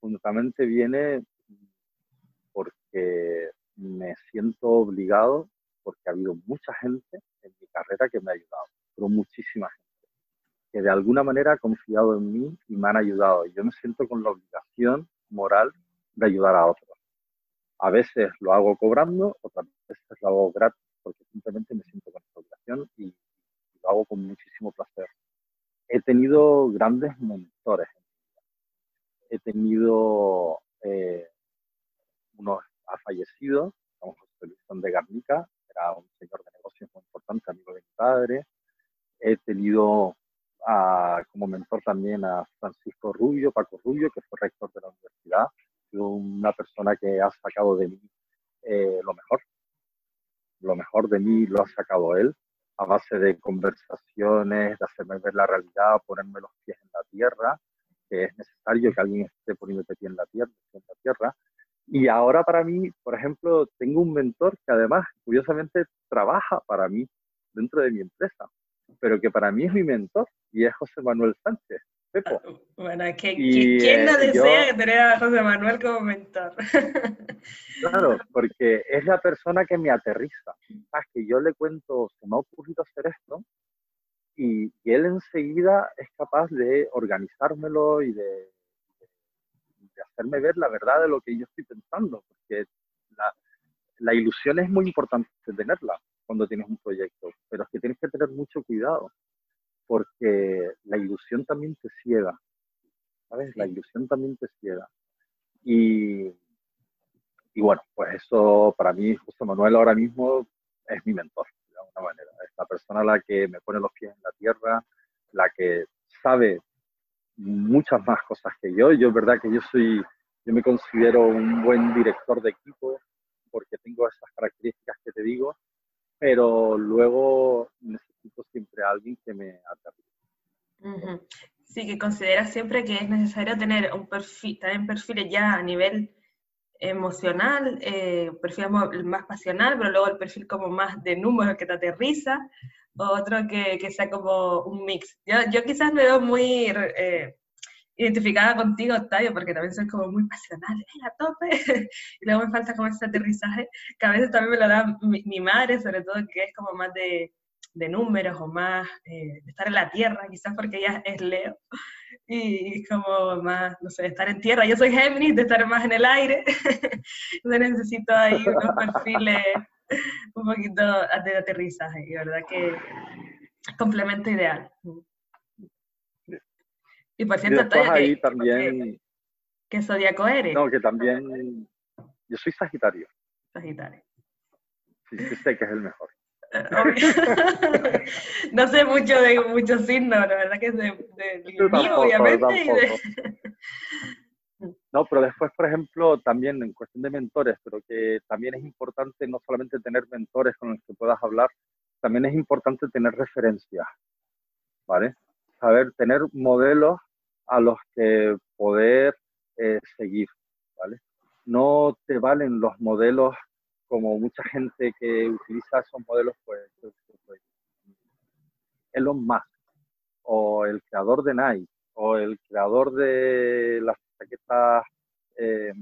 fundamentalmente viene porque me siento obligado, porque ha habido mucha gente en mi carrera que me ha ayudado, pero muchísima gente, que de alguna manera ha confiado en mí y me han ayudado. Y yo me siento con la obligación moral de ayudar a otros. A veces lo hago cobrando, otras veces lo hago gratis, porque simplemente me siento con esta obligación y, lo hago con muchísimo placer. He tenido grandes mentores. He tenido, eh, uno ha fallecido, José Luis de Garnica, era un señor de negocios muy importante, amigo de mi padre. He tenido como mentor también a Francisco Rubio, Paco Rubio, que fue rector de la universidad, una persona que ha sacado de mí eh, lo mejor. Lo mejor de mí lo ha sacado él a base de conversaciones, de hacerme ver la realidad, ponerme los pies en la tierra, que es necesario que alguien esté poniéndote pie en en la tierra. Y ahora para mí, por ejemplo, tengo un mentor que además, curiosamente, trabaja para mí dentro de mi empresa, pero que para mí es mi mentor y es José Manuel Sánchez. Bueno, ¿quién no eh, desea tener a José Manuel como mentor? claro, porque es la persona que me aterriza. ¿Sabes? Que yo le cuento, se me ha ocurrido hacer esto, y, él enseguida es capaz de organizármelo y de, de, hacerme ver la verdad de lo que yo estoy pensando, porque la, la ilusión es muy importante tenerla cuando tienes un proyecto, pero es que tienes que tener mucho cuidado porque la ilusión también te ciega, ¿sabes? La ilusión también te ciega. Y, y bueno, pues eso para mí, José Manuel ahora mismo es mi mentor, de alguna manera. Es la persona a la que me pone los pies en la tierra, la que sabe muchas más cosas que yo. Yo es verdad que yo soy, yo me considero un buen director de equipo porque tengo esas características que te digo, pero luego necesito siempre a alguien que me aterrice. Sí, que consideras siempre que es necesario tener un perfil, también perfiles ya a nivel emocional, eh, perfil más pasional, pero luego el perfil como más de números que te aterriza, otro que, que sea como un mix. Yo, yo quizás me veo muy eh, identificada contigo, Octavio, porque también soy como muy pasional, ¡eh, a tope! y luego me falta como ese aterrizaje, que a veces también me lo da mi, mi madre, sobre todo que es como más de, de números o más eh, de estar en la tierra, quizás porque ella es Leo, y como más, no sé, estar en tierra. Yo soy Géminis, de estar más en el aire, entonces necesito ahí unos perfiles un poquito de aterrizaje, y verdad que complemento ideal. Y por cierto, y ahí también... ¿Qué zodiaco eres? No, que también... Yo soy Sagitario. Sagitario. Sí, sí sé que es el mejor. no sé mucho de muchos signos, la verdad que es de, mío, obviamente. No, pero después, por ejemplo, también en cuestión de mentores, pero que también es importante no solamente tener mentores con los que puedas hablar, también es importante tener referencias, ¿vale? Saber tener modelos a los que poder eh, seguir, ¿vale? No te valen los modelos como mucha gente que utiliza esos modelos, pues, pues, Elon Musk, o el creador de Nike, o el creador de las chaquetas eh,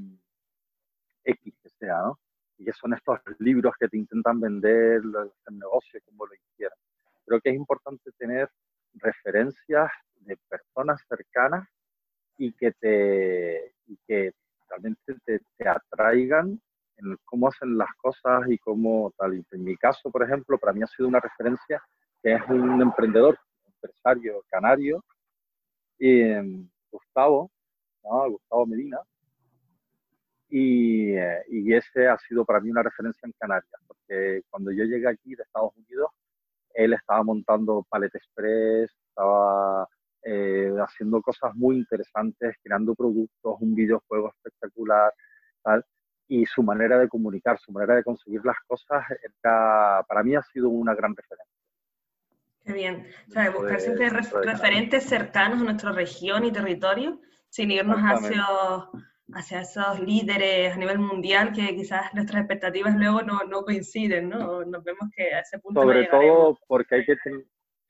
X, que sea, ¿no? Y que son estos libros que te intentan vender el negocio como lo quieran. Creo que es importante tener referencias de personas cercanas y que te y que realmente te, te atraigan en cómo hacen las cosas y cómo tal. En mi caso, por ejemplo, para mí ha sido una referencia que es un emprendedor, empresario canario, y, em, Gustavo, Gustavo Medina, y, eh, y, ese ha sido para mí una referencia en Canarias, porque cuando yo llegué aquí de Estados Unidos, él estaba montando Palette Express, estaba eh, haciendo cosas muy interesantes, creando productos, un videojuego espectacular, tal y su manera de comunicar, su manera de conseguir las cosas, para mí ha sido una gran referencia. Qué bien. O sea, buscar siempre referentes cercanos a nuestra región y territorio, sin irnos hacia, hacia esos líderes a nivel mundial que quizás nuestras expectativas luego no, no coinciden, ¿no? Nos vemos que a ese punto Sobre todo porque hay que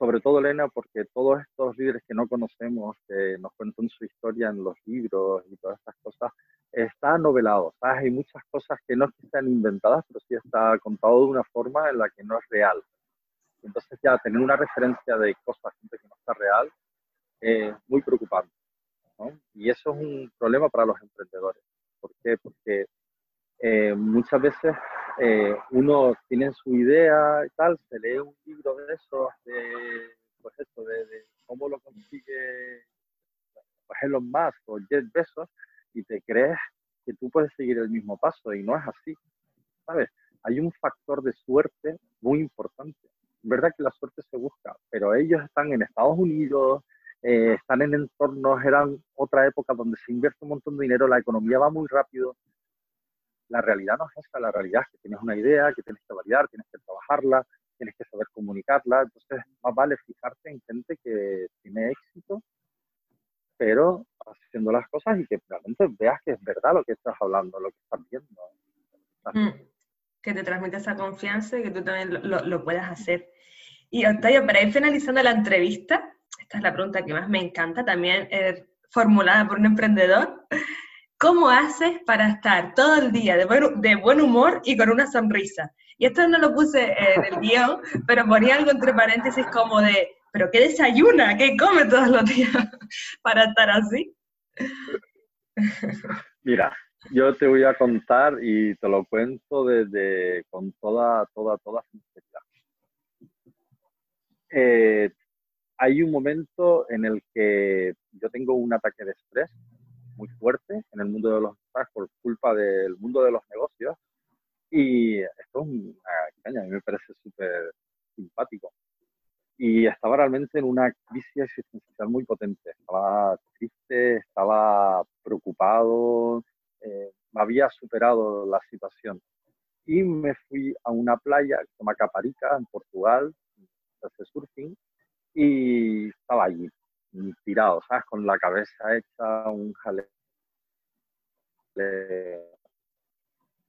sobre todo Elena, porque todos estos líderes que no conocemos, que nos cuentan su historia en los libros y todas estas cosas, está novelado, ¿sabes? Hay muchas cosas que no están inventadas, pero sí está contado de una forma en la que no es real. Entonces ya tener una referencia de cosas que no está real es muy preocupante. ¿no? Y eso es un problema para los emprendedores. ¿Por qué? Porque eh, muchas veces eh, uno tiene su idea y tal, se lee un libro de esos, de, pues eso, de, de cómo lo consigue pues Elon Musk o Jeff Bezos, y te crees que tú puedes seguir el mismo paso y no es así, ¿sabes? Hay un factor de suerte muy importante. Es verdad que la suerte se busca, pero ellos están en Estados Unidos, eh, están en entornos, eran otra época donde se invierte un montón de dinero, la economía va muy rápido. La realidad no es esa, la realidad es que tienes una idea, que tienes que validar, tienes que trabajarla, tienes que saber comunicarla. Entonces, más vale fijarte en gente que tiene éxito pero haciendo las cosas y que realmente veas que es verdad lo que estás hablando, lo que estás viendo. Mm, que te transmite esa confianza y que tú también lo, lo, puedas hacer. Y Octavio, para ir finalizando la entrevista, esta es la pregunta que más me encanta, también eh, formulada por un emprendedor. ¿Cómo haces para estar todo el día de buen, de buen humor y con una sonrisa? Y esto no lo puse en el guion, pero ponía algo entre paréntesis como de ¿pero qué desayuna? ¿Qué come todos los días para estar así? Mira, yo te voy a contar y te lo cuento desde con toda, toda, toda sinceridad. Eh, hay un momento en el que yo tengo un ataque de estrés muy fuerte en el mundo de los por culpa del mundo de los negocios y esto es una a mí me parece súper simpático y estaba realmente en una crisis existencial muy potente. Estaba triste, estaba preocupado, eh, había superado la situación. Y me fui a una playa que se llama Caparica, en Portugal, hace surfing, y estaba allí, tirado, ¿sabes? Con la cabeza hecha un jaleo.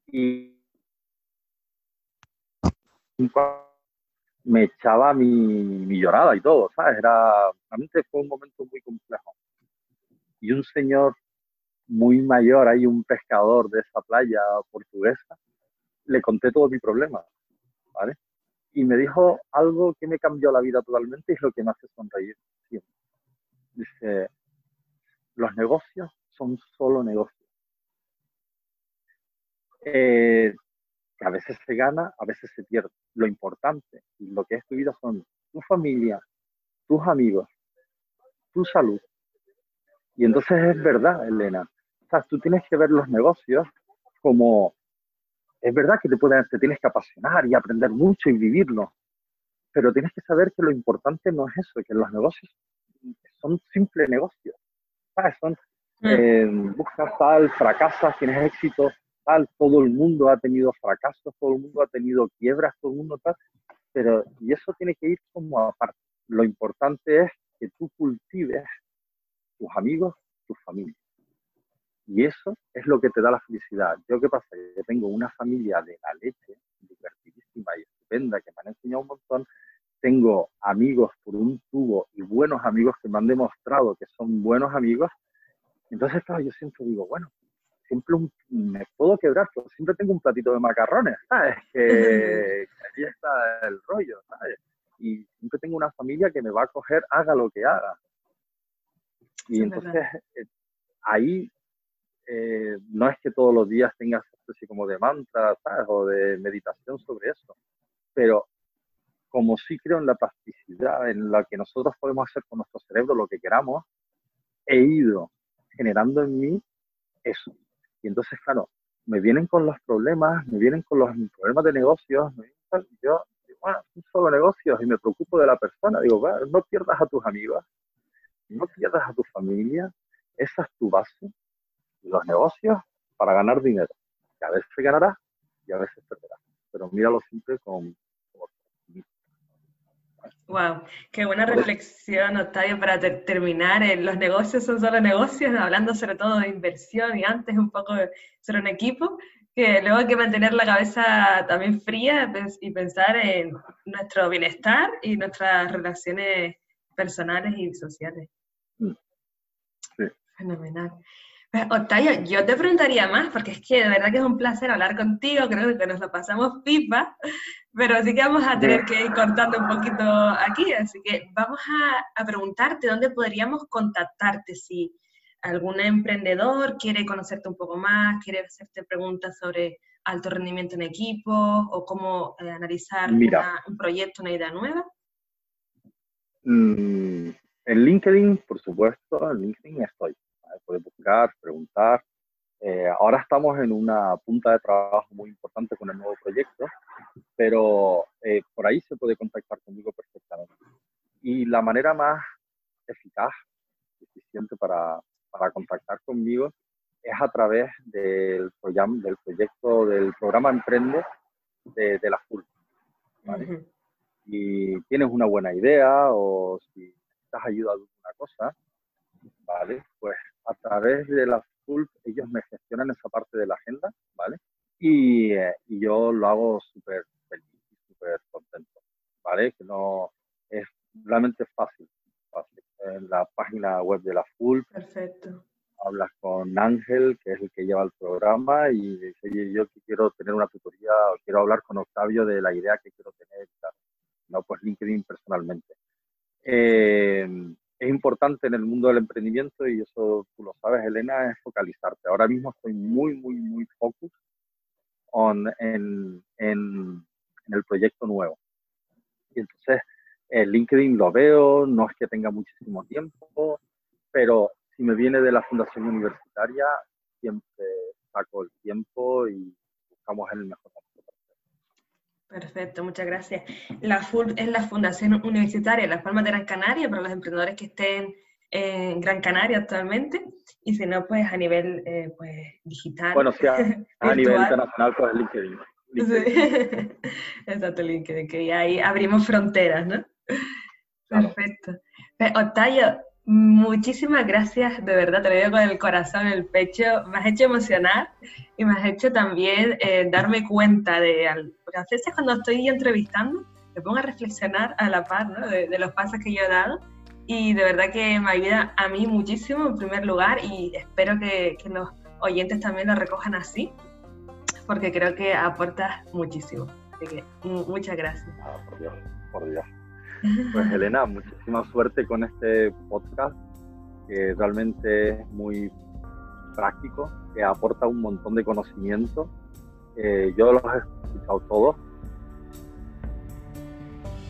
Y me echaba mi, mi, llorada y todo, ¿sabes? Era, realmente fue un momento muy complejo. Y un señor muy mayor, hay un pescador de esa playa portuguesa, le conté todo mi problema, ¿vale? Y me dijo algo que me cambió la vida totalmente y es lo que me hace sonreír siempre. Dice, los negocios son solo negocios. Eh, que a veces se gana, a veces se pierde. Lo importante y lo que es tu vida son tu familia, tus amigos, tu salud. Y entonces es verdad, Elena. O sea, tú tienes que ver los negocios como, es verdad que te, pueden, te tienes que apasionar y aprender mucho y vivirlo, pero tienes que saber que lo importante no es eso, que los negocios son simples negocios. ¿sabes? Son, mm. eh, buscas tal, fracasas, tienes éxito, todo el mundo ha tenido fracasos, todo el mundo ha tenido quiebras, todo el mundo tal, pero y eso tiene que ir como aparte. Lo importante es que tú cultives tus amigos, tu familia. Y eso es lo que te da la felicidad. Yo qué pasa, yo tengo una familia de la leche, divertidísima y estupenda, que me han enseñado un montón. Tengo amigos por un tubo y buenos amigos que me han demostrado que son buenos amigos. Entonces, claro, yo siempre digo, bueno, siempre me puedo quebrar, pero siempre tengo un platito de macarrones, ¿sabes? Que, ahí está el rollo, ¿sabes? Y siempre tengo una familia que me va a coger, haga lo que haga. Y entonces eh, ahí eh, no es que todos los días tengas así como de mantra, ¿sabes? O de meditación sobre eso, pero como sí creo en la plasticidad, en la que nosotros podemos hacer con nuestro cerebro lo que queramos, he ido generando en mí eso. Y entonces, claro, me vienen con los problemas, me vienen con los problemas de negocios, yo, bueno, son solo negocios y me preocupo de la persona. Digo, bueno, no pierdas a tus amigos, no pierdas a tu familia, esa es tu base. Los negocios para ganar dinero. Que a veces ganarás y a veces perderás. Pero míralo siempre con, Wow, qué buena reflexión, Octavio, para terminar. Eh, los negocios son solo negocios, hablando sobre todo de inversión y antes un poco de ser un equipo, que luego hay que mantener la cabeza también fría y pensar en nuestro bienestar y nuestras relaciones personales y sociales. Mm. Fenomenal. Pues, Octavio, yo te preguntaría más, porque es que de verdad que es un placer hablar contigo, creo que nos lo pasamos pipa, pero sí que vamos a tener que ir cortando un poquito aquí, así que vamos a, preguntarte dónde podríamos contactarte si algún emprendedor quiere conocerte un poco más, quiere hacerte preguntas sobre alto rendimiento en equipo o cómo eh, analizar un proyecto, una idea nueva. Mm, en LinkedIn, por supuesto, en LinkedIn estoy puede buscar, preguntar. Eh, ahora estamos en una punta de trabajo muy importante con el nuevo proyecto, pero eh, por ahí se puede contactar conmigo perfectamente. Y la manera más eficaz, eficiente para, para contactar conmigo es a través del, del proyecto, del programa Emprende de, de la FUL. Y tienes una buena idea o si necesitas ayuda de una cosa, ¿vale? Pues a través de la FULP ellos me gestionan esa parte de la agenda, ¿vale? Y, eh, y yo lo hago súper feliz y súper contento, ¿vale? Que no es realmente fácil, fácil. En la página web de la FULP. Perfecto. Hablas con Ángel, que es el que lleva el programa, y dice, oye, yo quiero tener una tutoría o quiero hablar con Octavio de la idea que quiero tener. No, pues LinkedIn personalmente. Eh, es importante en el mundo del emprendimiento, y eso tú lo sabes, Elena, es focalizarte. Ahora mismo estoy muy, muy, muy focus on, en, en, el proyecto nuevo. Y entonces, el LinkedIn lo veo, no es que tenga muchísimo tiempo, pero si me viene de la fundación universitaria, siempre saco el tiempo y buscamos el mejor Perfecto, muchas gracias. La FUL es la Fundación Universitaria Las Palmas de Gran Canaria para los emprendedores que estén en Gran Canaria actualmente y si no, pues a nivel eh, pues, digital. Bueno, sí, a, nivel internacional, pues LinkedIn. LinkedIn. Exacto, LinkedIn, que ahí abrimos fronteras, ¿no? Perfecto. Pues, Octavio, muchísimas gracias, de verdad, te lo digo con el corazón el pecho, me has hecho emocionar y me has hecho también eh, darme cuenta de, porque a veces cuando estoy entrevistando, me pongo a reflexionar a la par de, los pasos que yo he dado y de verdad que me ayuda a mí muchísimo en primer lugar y espero que, los oyentes también lo recojan así, porque creo que aporta muchísimo. Así que muchas gracias. Ah, por Dios, por Dios. Pues Elena, muchísima suerte con este podcast, que realmente es muy práctico, que aporta un montón de conocimiento. Yo los he escuchado todos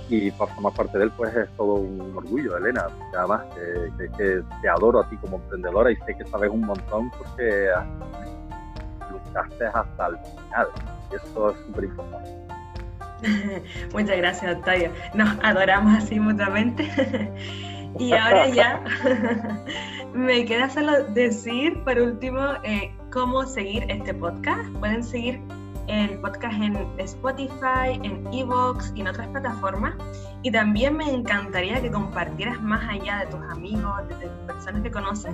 y por formar parte de él pues es todo un orgullo, Elena. Además te adoro a ti como emprendedora y sé que sabes un montón porque luchaste hasta el final y eso es súper importante. Muchas gracias, Octavio. Nos adoramos así mutuamente. y ahora ya me queda solo decir, por último, eh, cómo seguir este podcast. Pueden seguir el podcast en Spotify, en Evox y en otras plataformas. Y también me encantaría que compartieras más allá de tus amigos, de las personas que conoces,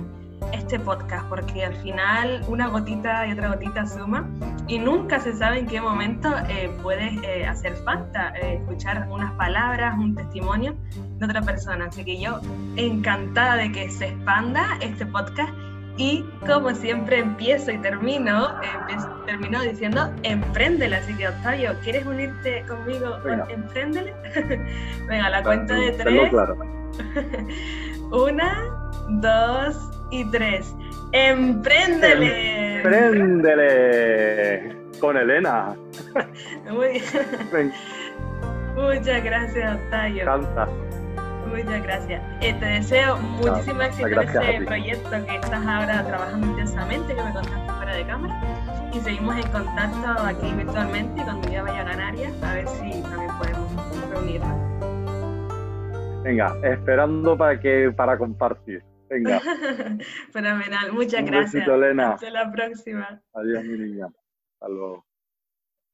este podcast, porque al final una gotita y otra gotita suma y nunca se sabe en qué momento eh, puede eh, hacer falta eh, escuchar unas palabras, un testimonio de otra persona. Así que yo encantada de que se expanda este podcast y como siempre empiezo y termino, termino diciendo, empréndele. Así que Octavio, ¿quieres unirte conmigo? Venga. Empréndele. Venga, la cuenta de tres. Una, dos y tres. ¡Empréndele! ¡Empréndele! Con Elena. Muy bien. Muchas gracias, Octavio. Canta. Muchas gracias. Eh, te deseo muchísimo éxito en este proyecto que estás ahora trabajando intensamente, que me contaste fuera de cámara. Y seguimos en contacto aquí virtualmente cuando ya vaya a Canarias, a ver si también podemos reunirnos. Venga, esperando para que para compartir. Venga. Fenomenal, muchas gracias. Elena. Hasta la próxima. Adiós, mi niña. Hasta luego.